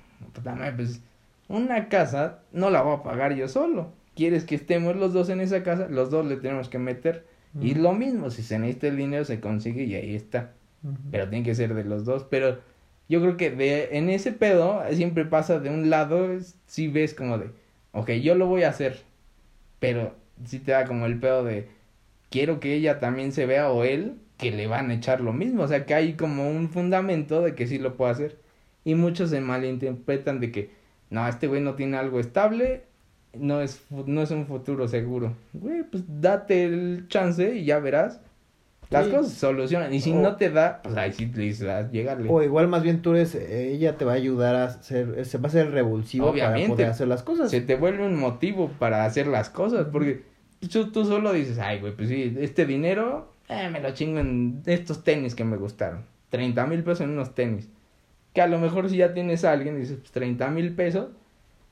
Pues una casa no la voy a pagar yo solo. ¿Quieres que estemos los dos en esa casa? Los dos le tenemos que meter. Y lo mismo, si se necesita el dinero se consigue y ahí está. Pero tiene que ser de los dos. Pero yo creo que de, en ese pedo siempre pasa de un lado, es- si ves como de, ok, yo lo voy a hacer. Pero si te da como el pedo de, quiero que ella también se vea o él, que le van a echar lo mismo. O sea, que hay como un fundamento de que sí lo puedo hacer. Y muchos se malinterpretan de que, no, este güey no tiene algo estable, no es, no es un futuro seguro. Güey, pues date el chance y ya verás. Las Sí. cosas se solucionan. Y si O- no te da, pues ahí sí le dices, llégale. O igual más bien tú eres, eh, ella te va a ayudar a ser, se va a el revulsivo Obviamente. para poder hacer las cosas. Se te vuelve un motivo para hacer las cosas. Porque tú, tú solo dices, ay, güey, pues sí, este dinero, eh, me lo chingo en estos tenis que me gustaron. 30 mil pesos en unos tenis. Que a lo mejor si ya tienes a alguien, dices, pues 30 mil pesos,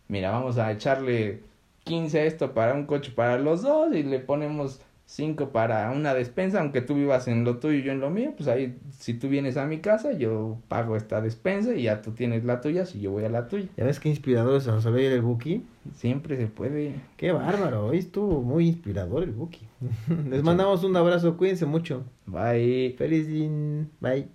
mira, vamos a echarle 15 esto para un coche para los dos y le ponemos 5 para una despensa, aunque tú vivas en lo tuyo y yo en lo mío, pues ahí si tú vienes a mi casa yo pago esta despensa y ya tú tienes la tuya si yo voy a la tuya. ¿Ya ves qué inspirador salió ayer el Buki? Siempre se puede. Qué bárbaro, hoy estuvo muy inspirador el Buki. Les mandamos un abrazo, cuídense mucho. Bye. Feliz din. Bye.